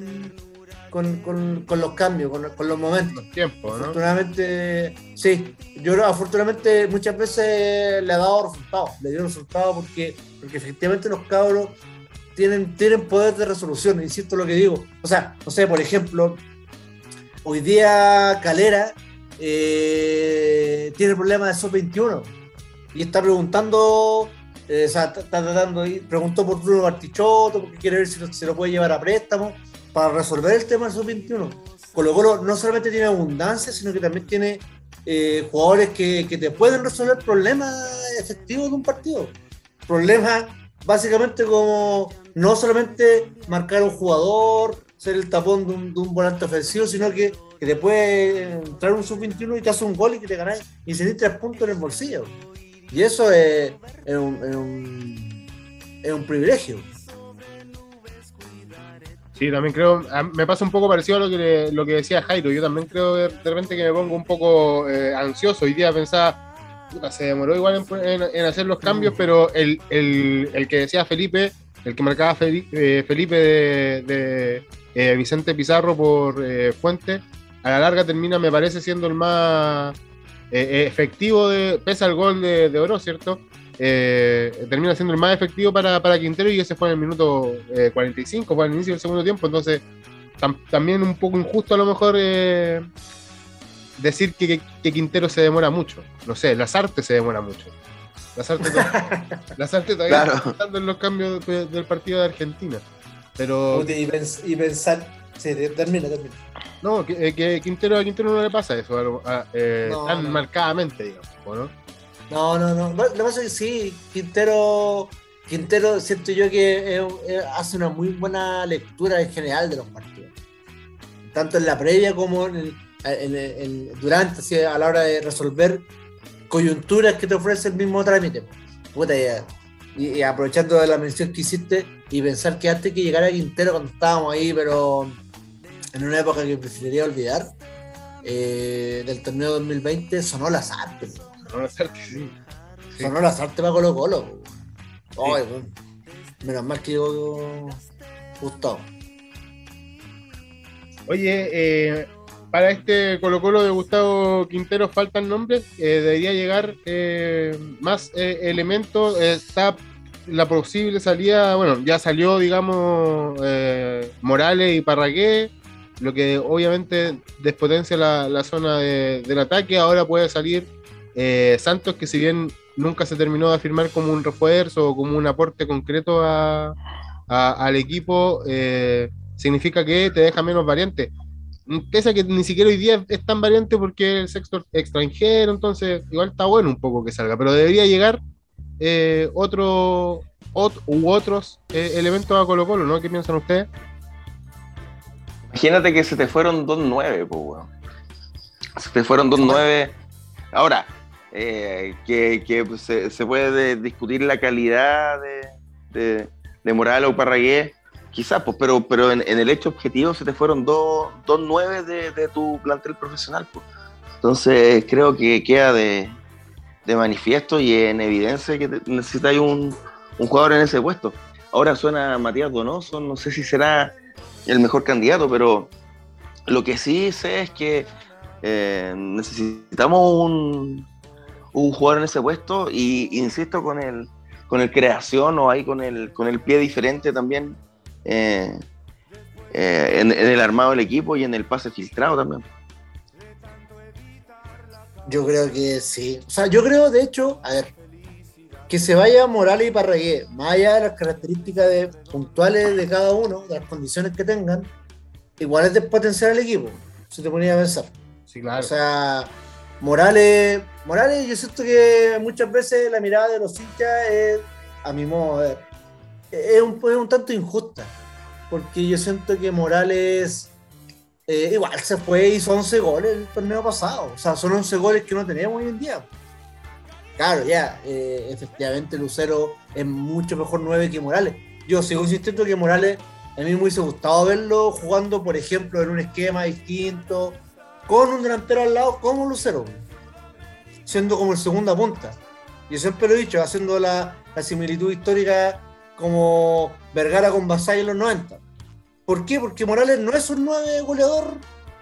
con, con, los cambios, con, con los momentos. Tiempo, ¿no? Afortunadamente, sí. Yo afortunadamente muchas veces le ha dado resultados, le dio resultados porque, porque efectivamente los cabros tienen, tienen poder de resolución, insisto lo que digo. O sea, no sé, por ejemplo, hoy día Calera eh, tiene problemas de sub-21 y está preguntando, eh, o sea, está, tratando, preguntó por Bruno Bartichotto porque quiere ver si se lo puede llevar a préstamo para resolver el tema del sub-21. Colo Colo no solamente tiene abundancia, sino que también tiene eh, jugadores que, te pueden resolver problemas efectivos de un partido. Problemas básicamente como no solamente marcar un jugador, ser el tapón de un, volante ofensivo, sino que, te puede entrar un sub-21 y te hace un gol y que te ganas y se tres puntos en el bolsillo. Y eso es un privilegio. Sí, también creo, me pasa un poco parecido a lo que, lo que decía Jairo. Yo también creo de, repente que me pongo un poco eh, ansioso. Hoy día pensaba, se demoró igual en, hacer los cambios, pero el, el, el, que decía Felipe, el que marcaba Felipe, eh, Felipe de, eh, Vicente Pizarro por Fuente, a la larga termina, me parece, siendo el más efectivo, de, pese al gol de, de Oro, ¿cierto? Eh, termina siendo el más efectivo para, para, Quintero y ese fue en el minuto 45, fue al inicio del segundo tiempo, entonces también un poco injusto a lo mejor eh, decir que, que, Quintero se demora mucho, no sé, Lazarte se demora mucho. Lazarte, Lazarte todavía está pensando en los cambios del partido de Argentina. Pero... Y, pensar... Sí, termina, termina. No, que, que Quintero, a Quintero no le pasa eso eh, tan marcadamente, digamos, ¿no? No, no, no. Lo que pasa es que sí, Quintero, Quintero siento yo que hace una muy buena lectura en general de los partidos. Tanto en la previa como en durante, a la hora de resolver coyunturas que te ofrece el mismo trámite. Puta, y, aprovechando de la mención que hiciste y pensar que antes que llegara Quintero cuando estábamos ahí, pero en una época que preferiría olvidar, eh, del torneo 2020 sonó las artes. Sonó las artes, sí. Sonó las artes para Colo Colo. Ay, bueno. Menos mal que yo Gustavo. Oye, eh, para este Colo Colo de Gustavo Quintero faltan nombres. Eh, debería llegar eh, más elementos. está la posible salida, bueno, ya salió, digamos, Morales y Parragué, lo que obviamente despotencia la, la zona del ataque. Ahora puede salir eh, Santos, que si bien nunca se terminó de afirmar como un refuerzo o como un aporte concreto al equipo, eh, significa que te deja menos variante. Pese a que ni siquiera hoy día es tan variante porque el sexto extranjero, entonces igual está bueno un poco que salga, pero debería llegar eh, otro u otros elementos a Colo Colo, ¿no? ¿Qué piensan ustedes? Imagínate que se te fueron dos nueve, pues, Se te fueron dos nueve. Ahora, eh, que, pues, se, puede discutir la calidad de, de, Morales o Parragué, quizás, pues, pero, pero en, el hecho objetivo se te fueron dos, dos nueve de, tu plantel profesional. Pues. Entonces creo que queda de, manifiesto y en evidencia que necesitáis un, un jugador en ese puesto. Ahora suena Matías Donoso, no sé si será el mejor candidato, pero lo que sí sé es que eh, necesitamos un, un jugador en ese puesto y insisto con el con el creación o ahí con el con el pie diferente también eh, eh, en, el armado del equipo y en el pase filtrado también. Yo creo que sí. O sea, yo creo de hecho, a ver, que se vaya Morales y Parragué, más allá de las características de, puntuales de cada uno, de las condiciones que tengan, igual es despotenciar al equipo, si te ponía a pensar. Sí, claro. O sea, Morales, Morales, yo siento que muchas veces la mirada de los hinchas es, a mi modo de ver, es un, tanto injusta. Porque yo siento que Morales eh, igual se fue hizo 11 goles el torneo pasado. O sea, son 11 goles que no tenemos hoy en día. Claro, ya, eh, efectivamente Lucero es mucho mejor 9 que Morales. Yo sigo insistiendo que Morales, a mí me hubiese gustado verlo jugando, por ejemplo, en un esquema distinto, con un delantero al lado como Lucero, siendo como el segunda punta. Yo siempre lo he dicho, haciendo la, similitud histórica como Vergara con Basay en los 90. ¿Por qué? Porque Morales no es un nueve goleador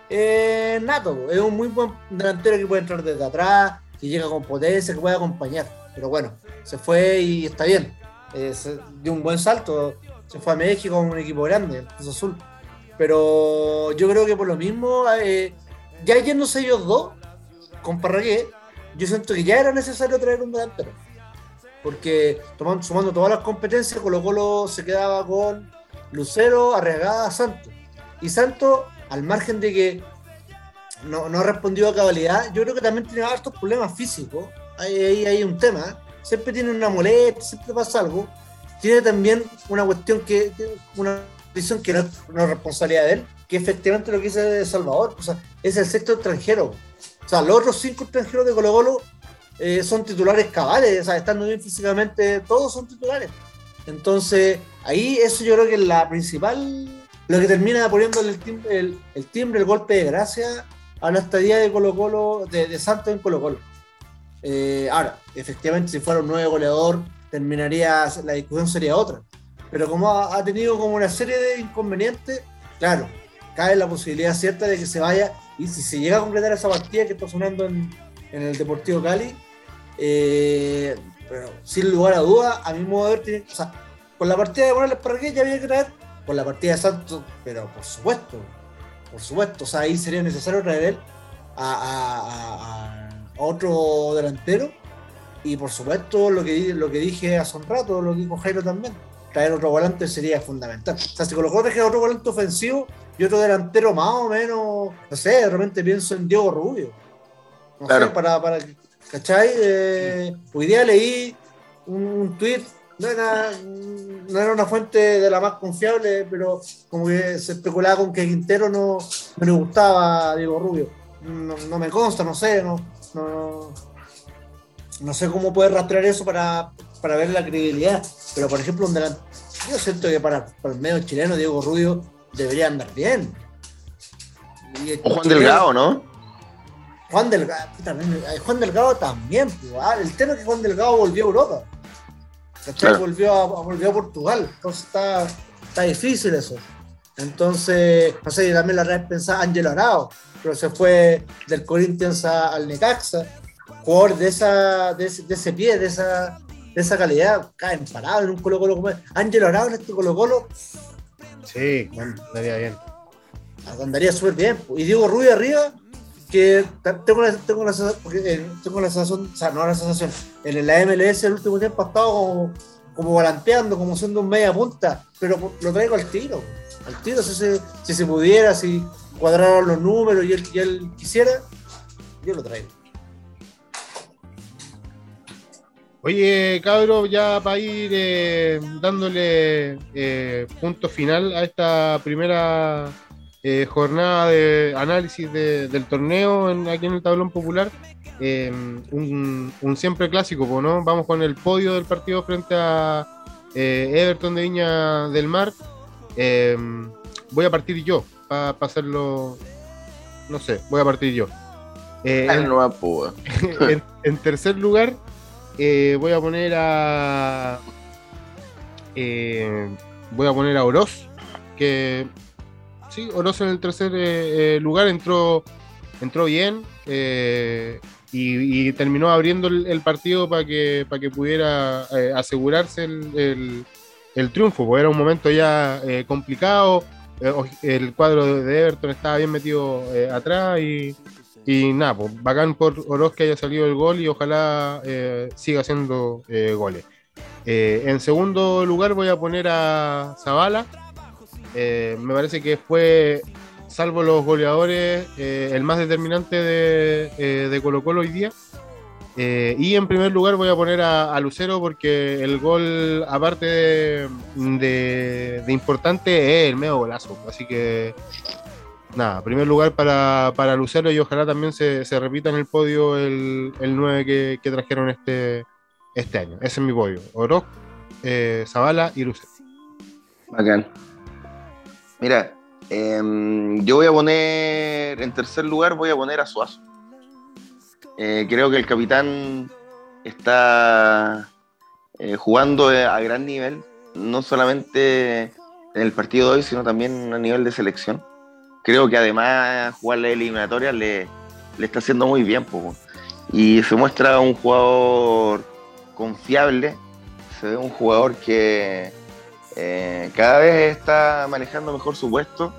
eh, nato, es un muy buen delantero que puede entrar desde atrás, que llega con potencia, que puede acompañar. Pero bueno, se fue y está bien. Eh, dio un buen salto, se fue a México con un equipo grande, es azul. Pero yo creo que por lo mismo eh, ya yéndose ellos dos, con Parragué, yo siento que ya era necesario traer un delantero. Porque tomando, sumando todas las competencias, Colo Colo se quedaba con Lucero, Arriagada, Santos. Y Santos, al margen de que no, no respondió a cabalidad, yo creo que también tiene hartos problemas físicos. Ahí hay, un tema. Siempre tiene una molestia, siempre pasa algo. Tiene también una cuestión que, una decisión que no, no es responsabilidad de él, que efectivamente lo que dice Salvador, o sea, es el sexto extranjero. O sea, los otros cinco extranjeros de Colo Colo eh, son titulares cabales, o sea, estando bien físicamente, todos son titulares. Entonces, ahí eso yo creo que es la principal, lo que termina poniéndole el timbre, el, timbre, el golpe de gracia a la estadía de Colo Colo, de, Santos en Colo Colo. Eh, ahora, efectivamente, si fuera un nuevo goleador, terminaría, la discusión sería otra. Pero como ha tenido como una serie de inconvenientes, claro, cae la posibilidad cierta de que se vaya, y si se llega a concretar esa partida que está sonando en, el Deportivo Cali, eh, pero sin lugar a duda, a mi modo de ver, o sea, con la partida de Morales Parque ya había que traer, con la partida de Santos, pero por supuesto, por supuesto, o sea, ahí sería necesario traer a, otro delantero, y por supuesto, lo que, lo que dije hace un rato, lo que dijo Jairo también, traer otro volante sería fundamental. O sea, si Colo Colo traje otro volante ofensivo y otro delantero más o menos, no sé, de repente pienso en Diego Rubio. No Claro. sé, para, para ¿cachai? Eh, hoy día leí un, un tweet, no era, no era una fuente de la más confiable, pero como que se especulaba con que Quintero no, no le gustaba a Diego Rubio. No, no me consta, no sé, no, no, no sé cómo puede rastrear eso para, para ver la credibilidad. Pero por ejemplo, un delan- yo siento que para, para el medio chileno, Diego Rubio debería andar bien. O Juan chileno- Delgado, ¿no? Juan Delgado, también, eh, Juan Delgado también. ah, el tema es que Juan Delgado volvió a Europa. Volvió, a, volvió a Portugal. Entonces está, está difícil eso. Entonces, no sé, yo también la vez pensaba Ángelo Arao, pero se fue del Corinthians a- al Necaxa. Jugador de, esa, de, ese, de ese pie, de esa, de esa calidad, caen parado en un Colo Colo como es. Ángelo Arao en este Colo Colo Sí, andaría bien. andaría súper bien. Y Diego Rubio arriba, que tengo la, tengo la, eh, tengo la sensación, o sea, no la sensación, en la MLS el último tiempo ha estado como, como volanteando, como siendo un media punta, pero lo traigo al tiro. Al tiro, si se, si se pudiera, si cuadraran los números y él, y él quisiera, yo lo traigo. Oye, cabro, ya para ir eh, dándole eh, punto final a esta primera eh, jornada de análisis de- del torneo en- aquí en el tablón popular, eh, un, un siempre clásico, ¿no? Vamos con el podio del partido frente a eh, Everton de Viña del Mar. Voy a partir yo, para hacerlo, no sé, voy a partir yo. Ah, en- en, en tercer lugar, eh, voy a poner a. eh, voy a poner a Oroz. Que. Sí, Oroz en el tercer eh, eh, lugar entró, entró bien. eh, y, terminó abriendo el, partido para que, para que pudiera eh, asegurarse el, el- el triunfo. Porque era un momento ya complicado. el cuadro de Everton estaba bien metido atrás y, y nada, pues bacán por Oroz que haya salido el gol y ojalá eh, siga haciendo eh, goles. Eh, en segundo lugar voy a poner a Zavala. Me parece que fue, salvo los goleadores, el más determinante de, de Colo Colo hoy día. Y en primer lugar voy a poner a, a Lucero porque el gol, aparte de importante, es el medio golazo. Así que nada, primer lugar para, para Lucero y ojalá también se, se repita en el podio el, el 9 que, que trajeron este, este año. Ese es mi podio. Oroz, eh, Zavala y Lucero. Bacán. Mira, em, yo voy a poner, en tercer lugar, voy a poner a Suazo. Eh, creo que el capitán está eh, jugando eh, a gran nivel, no solamente en el partido de hoy, sino también a nivel de selección. Creo que además jugar la eliminatoria le, le está haciendo muy bien. po. Y se muestra un jugador confiable, se ve un jugador que eh, cada vez está manejando mejor su puesto,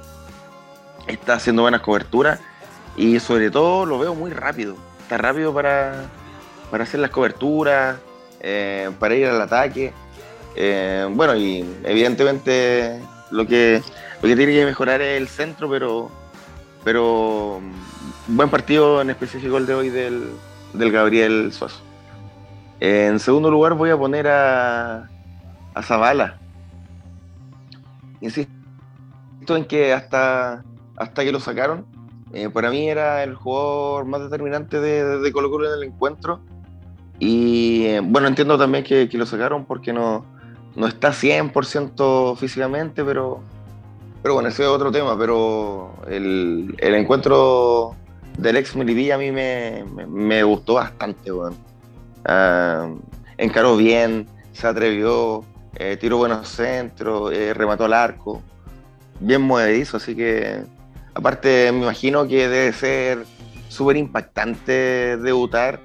está haciendo buenas coberturas y sobre todo lo veo muy rápido. Está rápido para, para hacer las coberturas, eh, para ir al ataque. Eh, bueno, y evidentemente lo que, lo que tiene que mejorar es el centro, pero, pero mm, buen partido en específico el de hoy del, del Gabriel Suazo. En segundo lugar voy a poner a, a Zavala. Insisto en que hasta, hasta que lo sacaron, eh, para mí era el jugador más determinante de, de Colo Colo en el encuentro. Y eh, bueno, entiendo también que, que, lo sacaron porque no, no está 100% físicamente, pero, pero bueno, ese es otro tema. Pero el, el encuentro del ex Melipilla a mí me, me, gustó bastante. Bueno. Uh, encaró bien, se atrevió, eh, tiró buenos centros, eh, remató al arco, bien movedizo, así que aparte me imagino que debe ser súper impactante debutar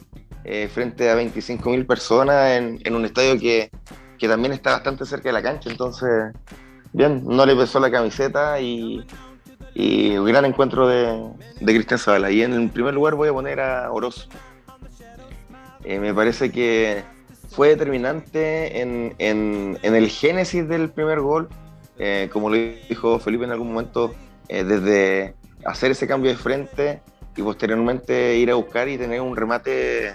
eh, frente a 25.000 personas en, en, un estadio que, que, también está bastante cerca de la cancha, entonces bien, no le pesó la camiseta y, y un gran encuentro de, de Cristian Zavala. Y en el primer lugar voy a poner a Oroz. Eh, me parece que fue determinante en, en, en, el génesis del primer gol, eh, como lo dijo Felipe en algún momento, eh, desde hacer ese cambio de frente y posteriormente ir a buscar y tener un remate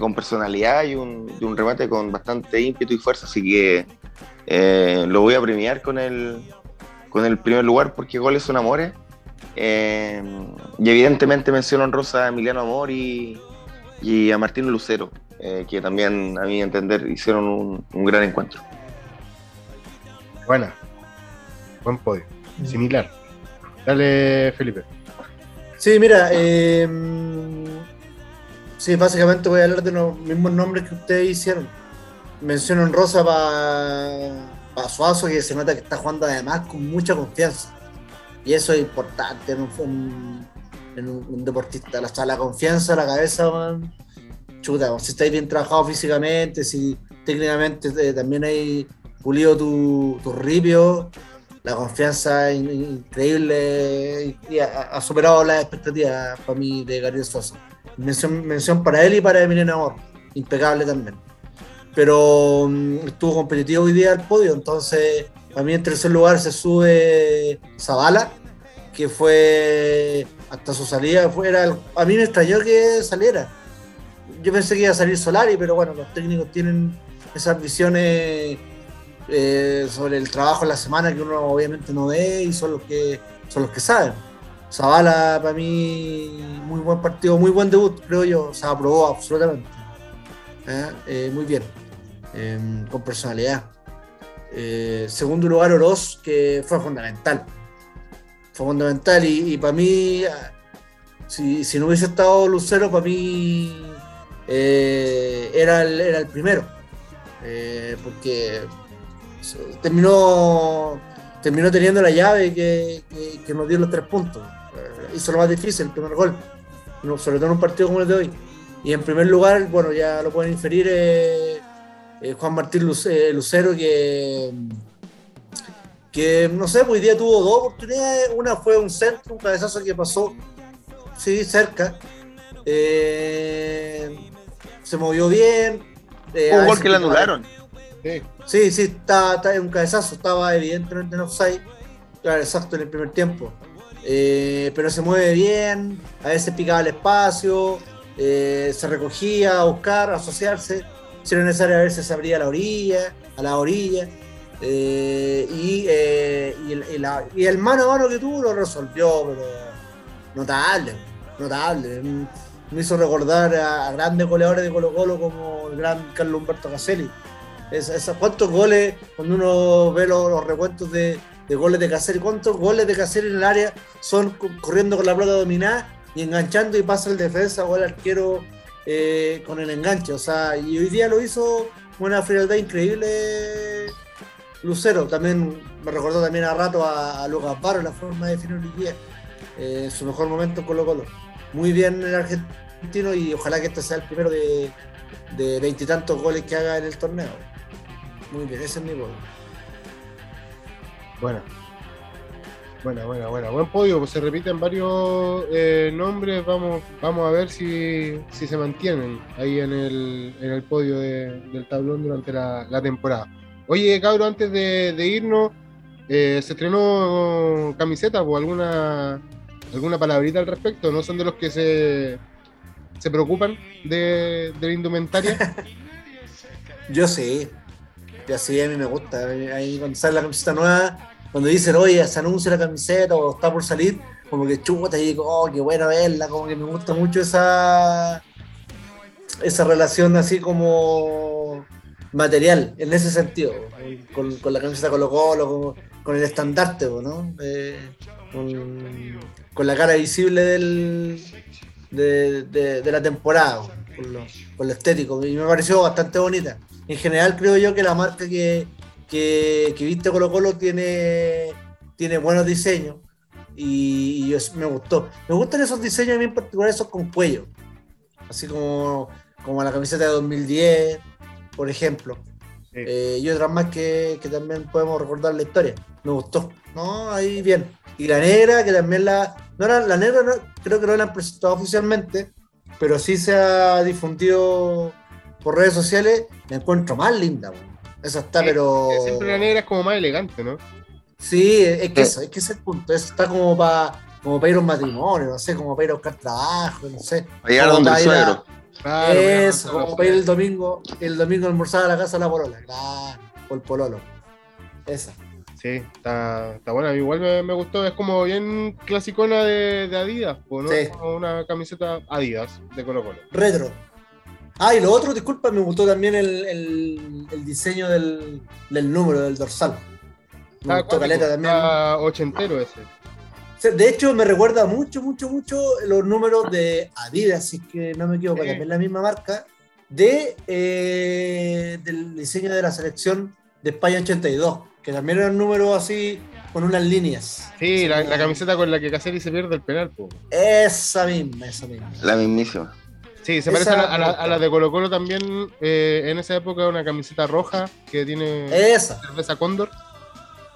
con personalidad y un, y un, remate con bastante ímpetu y fuerza, así que lo voy a premiar con el, con el primer lugar porque goles son amores. y evidentemente menciono en rosa a Emiliano Amor y, y a Martín Lucero, eh, que también, a mi entender, hicieron un, un, gran encuentro. Buena, buen podio, similar. Dale, Felipe. Sí, mira, eh, sí, básicamente voy a hablar de los mismos nombres que ustedes hicieron. Menciono en rosa para pa Suazo, que se nota que está jugando además con mucha confianza. Y eso es importante en un, en un, un deportista. La, la confianza, la cabeza, man, chuta, si estáis bien trabajado físicamente, si técnicamente eh, también hay pulido tu, tu ripio, la confianza in, increíble y ha, ha, superado las expectativas para mí de Gabriel Sosa. Mención, mención para él y para Emiliano Amor, impecable también. Pero um, estuvo competitivo hoy día al podio, entonces a mí en tercer lugar se sube Zavala, que fue hasta su salida, fuera, a mí me extrañó que saliera yo pensé que iba a salir Solari, pero bueno, los técnicos tienen esas visiones eh, sobre el trabajo en la semana que uno obviamente no ve y son los que son los que saben. Zavala para mí muy buen partido, muy buen debut, creo yo, se aprobó absolutamente. ¿Eh? Eh, muy bien, em, con personalidad. Eh, segundo lugar Oroz, que fue fundamental. Fue fundamental y, para mí, si, si no hubiese estado Lucero, para mí eh, era, el, era, el, primero. Eh, porque terminó, terminó teniendo la llave que, nos dio los tres puntos. Eh, hizo lo más difícil, el primer gol. Sobre todo en un partido como el de hoy. Y en primer lugar, bueno, ya lo pueden inferir eh, Juan Martín Lucero, que, que no sé, hoy día tuvo dos oportunidades. Una fue un centro, un cabezazo que pasó, sí, cerca. Eh, se movió bien. Eh, un gol que le anularon. Sí, sí, sí estaba, estaba, un cabezazo, estaba evidentemente en offside. Claro, exacto, en el primer tiempo. Eh, pero se mueve bien, a veces picaba el espacio, eh, se recogía a buscar, a asociarse. Si era necesario, a veces se abría a la orilla, a la orilla. Eh, y, y, el, mano a mano que tuvo lo resolvió, pero notable, notable me hizo recordar a, grandes goleadores de Colo Colo como el gran Carlos Humberto Caselli. Es, es, ¿Cuántos goles, cuando uno ve los, los de, goles de Caselli, cuántos goles de Caselli en el área son corriendo con la pelota dominada y enganchando y pasa el defensa o el arquero eh, con el enganche? O sea, y hoy día lo hizo una frialdad increíble Lucero. También me recordó también a rato a, a Lucas Barro la forma de definir hoy día. Eh, su mejor momento en Colo Colo muy bien el argentino y ojalá que este sea el primero de veintitantos goles que haga en el torneo. Muy bien, ese es mi gol. Bueno. Buena, buena, buena. Buen podio, pues se repiten varios eh, nombres. Vamos, vamos a ver si, si se mantienen ahí en el, en el podio de, del tablón durante la, temporada. Oye, cabro, antes de, de irnos, eh, ¿se estrenó camiseta o alguna alguna palabrita al respecto? ¿No son de los que se, se preocupan de, de la indumentaria? Yo sí. Yo sí, a mí me gusta. Ahí cuando sale la camiseta nueva, cuando dicen, oye, se anuncia la camiseta o está por salir, como que chuta y digo, oh, qué bueno verla, como que me gusta mucho esa esa relación así como material, en ese sentido, con, la camiseta Colo Colo, con, el estandarte, ¿no? Eh, con, la cara visible del, de, de, de la temporada, con lo, con lo, estético, y me pareció bastante bonita. En general creo yo que la marca que, que, que viste Colo Colo tiene, tiene buenos diseños, y, y me gustó. Me gustan esos diseños, en particular esos con cuello, así como, como la camiseta de 2010, por ejemplo. Sí. Eh, y otras más que, que, también podemos recordar la historia. Me gustó, ¿no? Ahí bien. Y la negra, que también la. No era, la negra no, creo que no la han presentado oficialmente, pero sí se ha difundido por redes sociales. La encuentro más linda, bueno. Esa está, sí, pero. Siempre la negra es como más elegante, ¿no? Sí, es que eso, es que ese es el punto. Está como para como para ir a un matrimonio, no sé, como para ir a buscar trabajo, no sé. Para llegar donde el suegro. Claro, Eso, como para ir el domingo, el domingo a almorzar a la casa de la polola, claro, por el pololo. Esa. Sí, está, está buena, igual me, me, gustó, es como bien clasicona de, de Adidas, ¿no? Sí. Una camiseta Adidas de Colo Colo. Retro. Ah, y lo otro, disculpa, me gustó también el, el, el diseño del, del, número, del dorsal. Me ah, gustó caleta también. Ah, ochentero ese. De hecho, me recuerda mucho, mucho, mucho los números de Adidas, si es que no me equivoco, sí. también la misma marca, de, eh, del diseño de la selección de España 82, que también eran números así con unas líneas. Sí, la, la, camiseta con la que Caselli se pierde el penal. Po. Esa misma, esa misma. La mismísima. Sí, se parece a la, a, la, a la, de Colo Colo también, eh, en esa época una camiseta roja que tiene esa. cerveza Cóndor.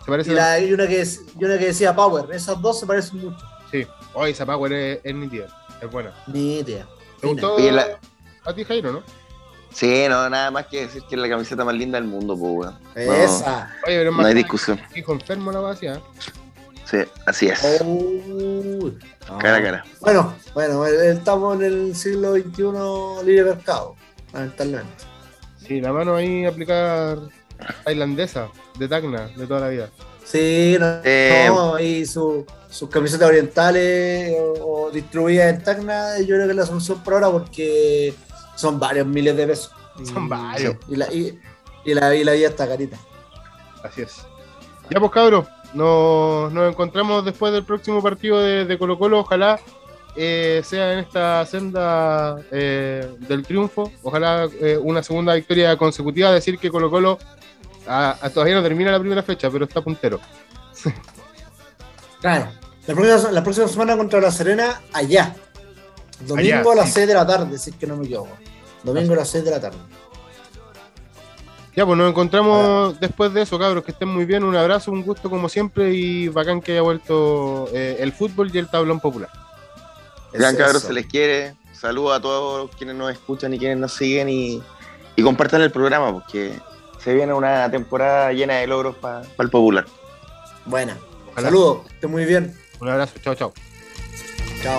Se parece y, la, y, una que, y una que decía Power, esas dos se parecen mucho. Sí, hoy oh, esa Power es, es nítida, es buena. Nítida. ¿Te gustó la... a ti, Jairo, no? Sí, no, nada más que decir que es la camiseta más linda del mundo, pues, weón. Esa. No, Oye, pero no hay discusión. Hijo enfermo la vacía. Sí, así es. Oh, cara a cara. Bueno, bueno, estamos en el siglo XXI libre mercado, lamentablemente. Sí, la mano ahí aplicar tailandesa, de Tacna, de toda la vida. Sí, no, eh, no y su, sus camisetas orientales o, o, distribuidas en Tacna, yo creo que es la solución por ahora porque son varios miles de pesos. Son varios. Y la, y, y la, y la vida está carita. Así es. Ya pues cabros, nos, nos encontramos después del próximo partido de, de Colo Colo, ojalá eh, sea en esta senda eh, del triunfo, ojalá eh, una segunda victoria consecutiva, decir que Colo Colo a, a todavía no termina la primera fecha, pero está puntero. claro, la próxima, la próxima, semana contra La Serena, allá. Domingo allá, a las sí. 6 de la tarde, si es que no me equivoco. Domingo a las 6 de la tarde. Ya, pues nos encontramos después de eso, cabros. Que estén muy bien. Un abrazo, un gusto como siempre y bacán que haya vuelto eh, el fútbol y el tablón popular. Gran cabros, se les quiere. Saludos a todos quienes nos escuchan y quienes nos siguen y, y compartan el programa porque se viene una temporada llena de logros para pa el popular. Buena. Saludos, esté muy bien. Un abrazo, chao, chao. Chao.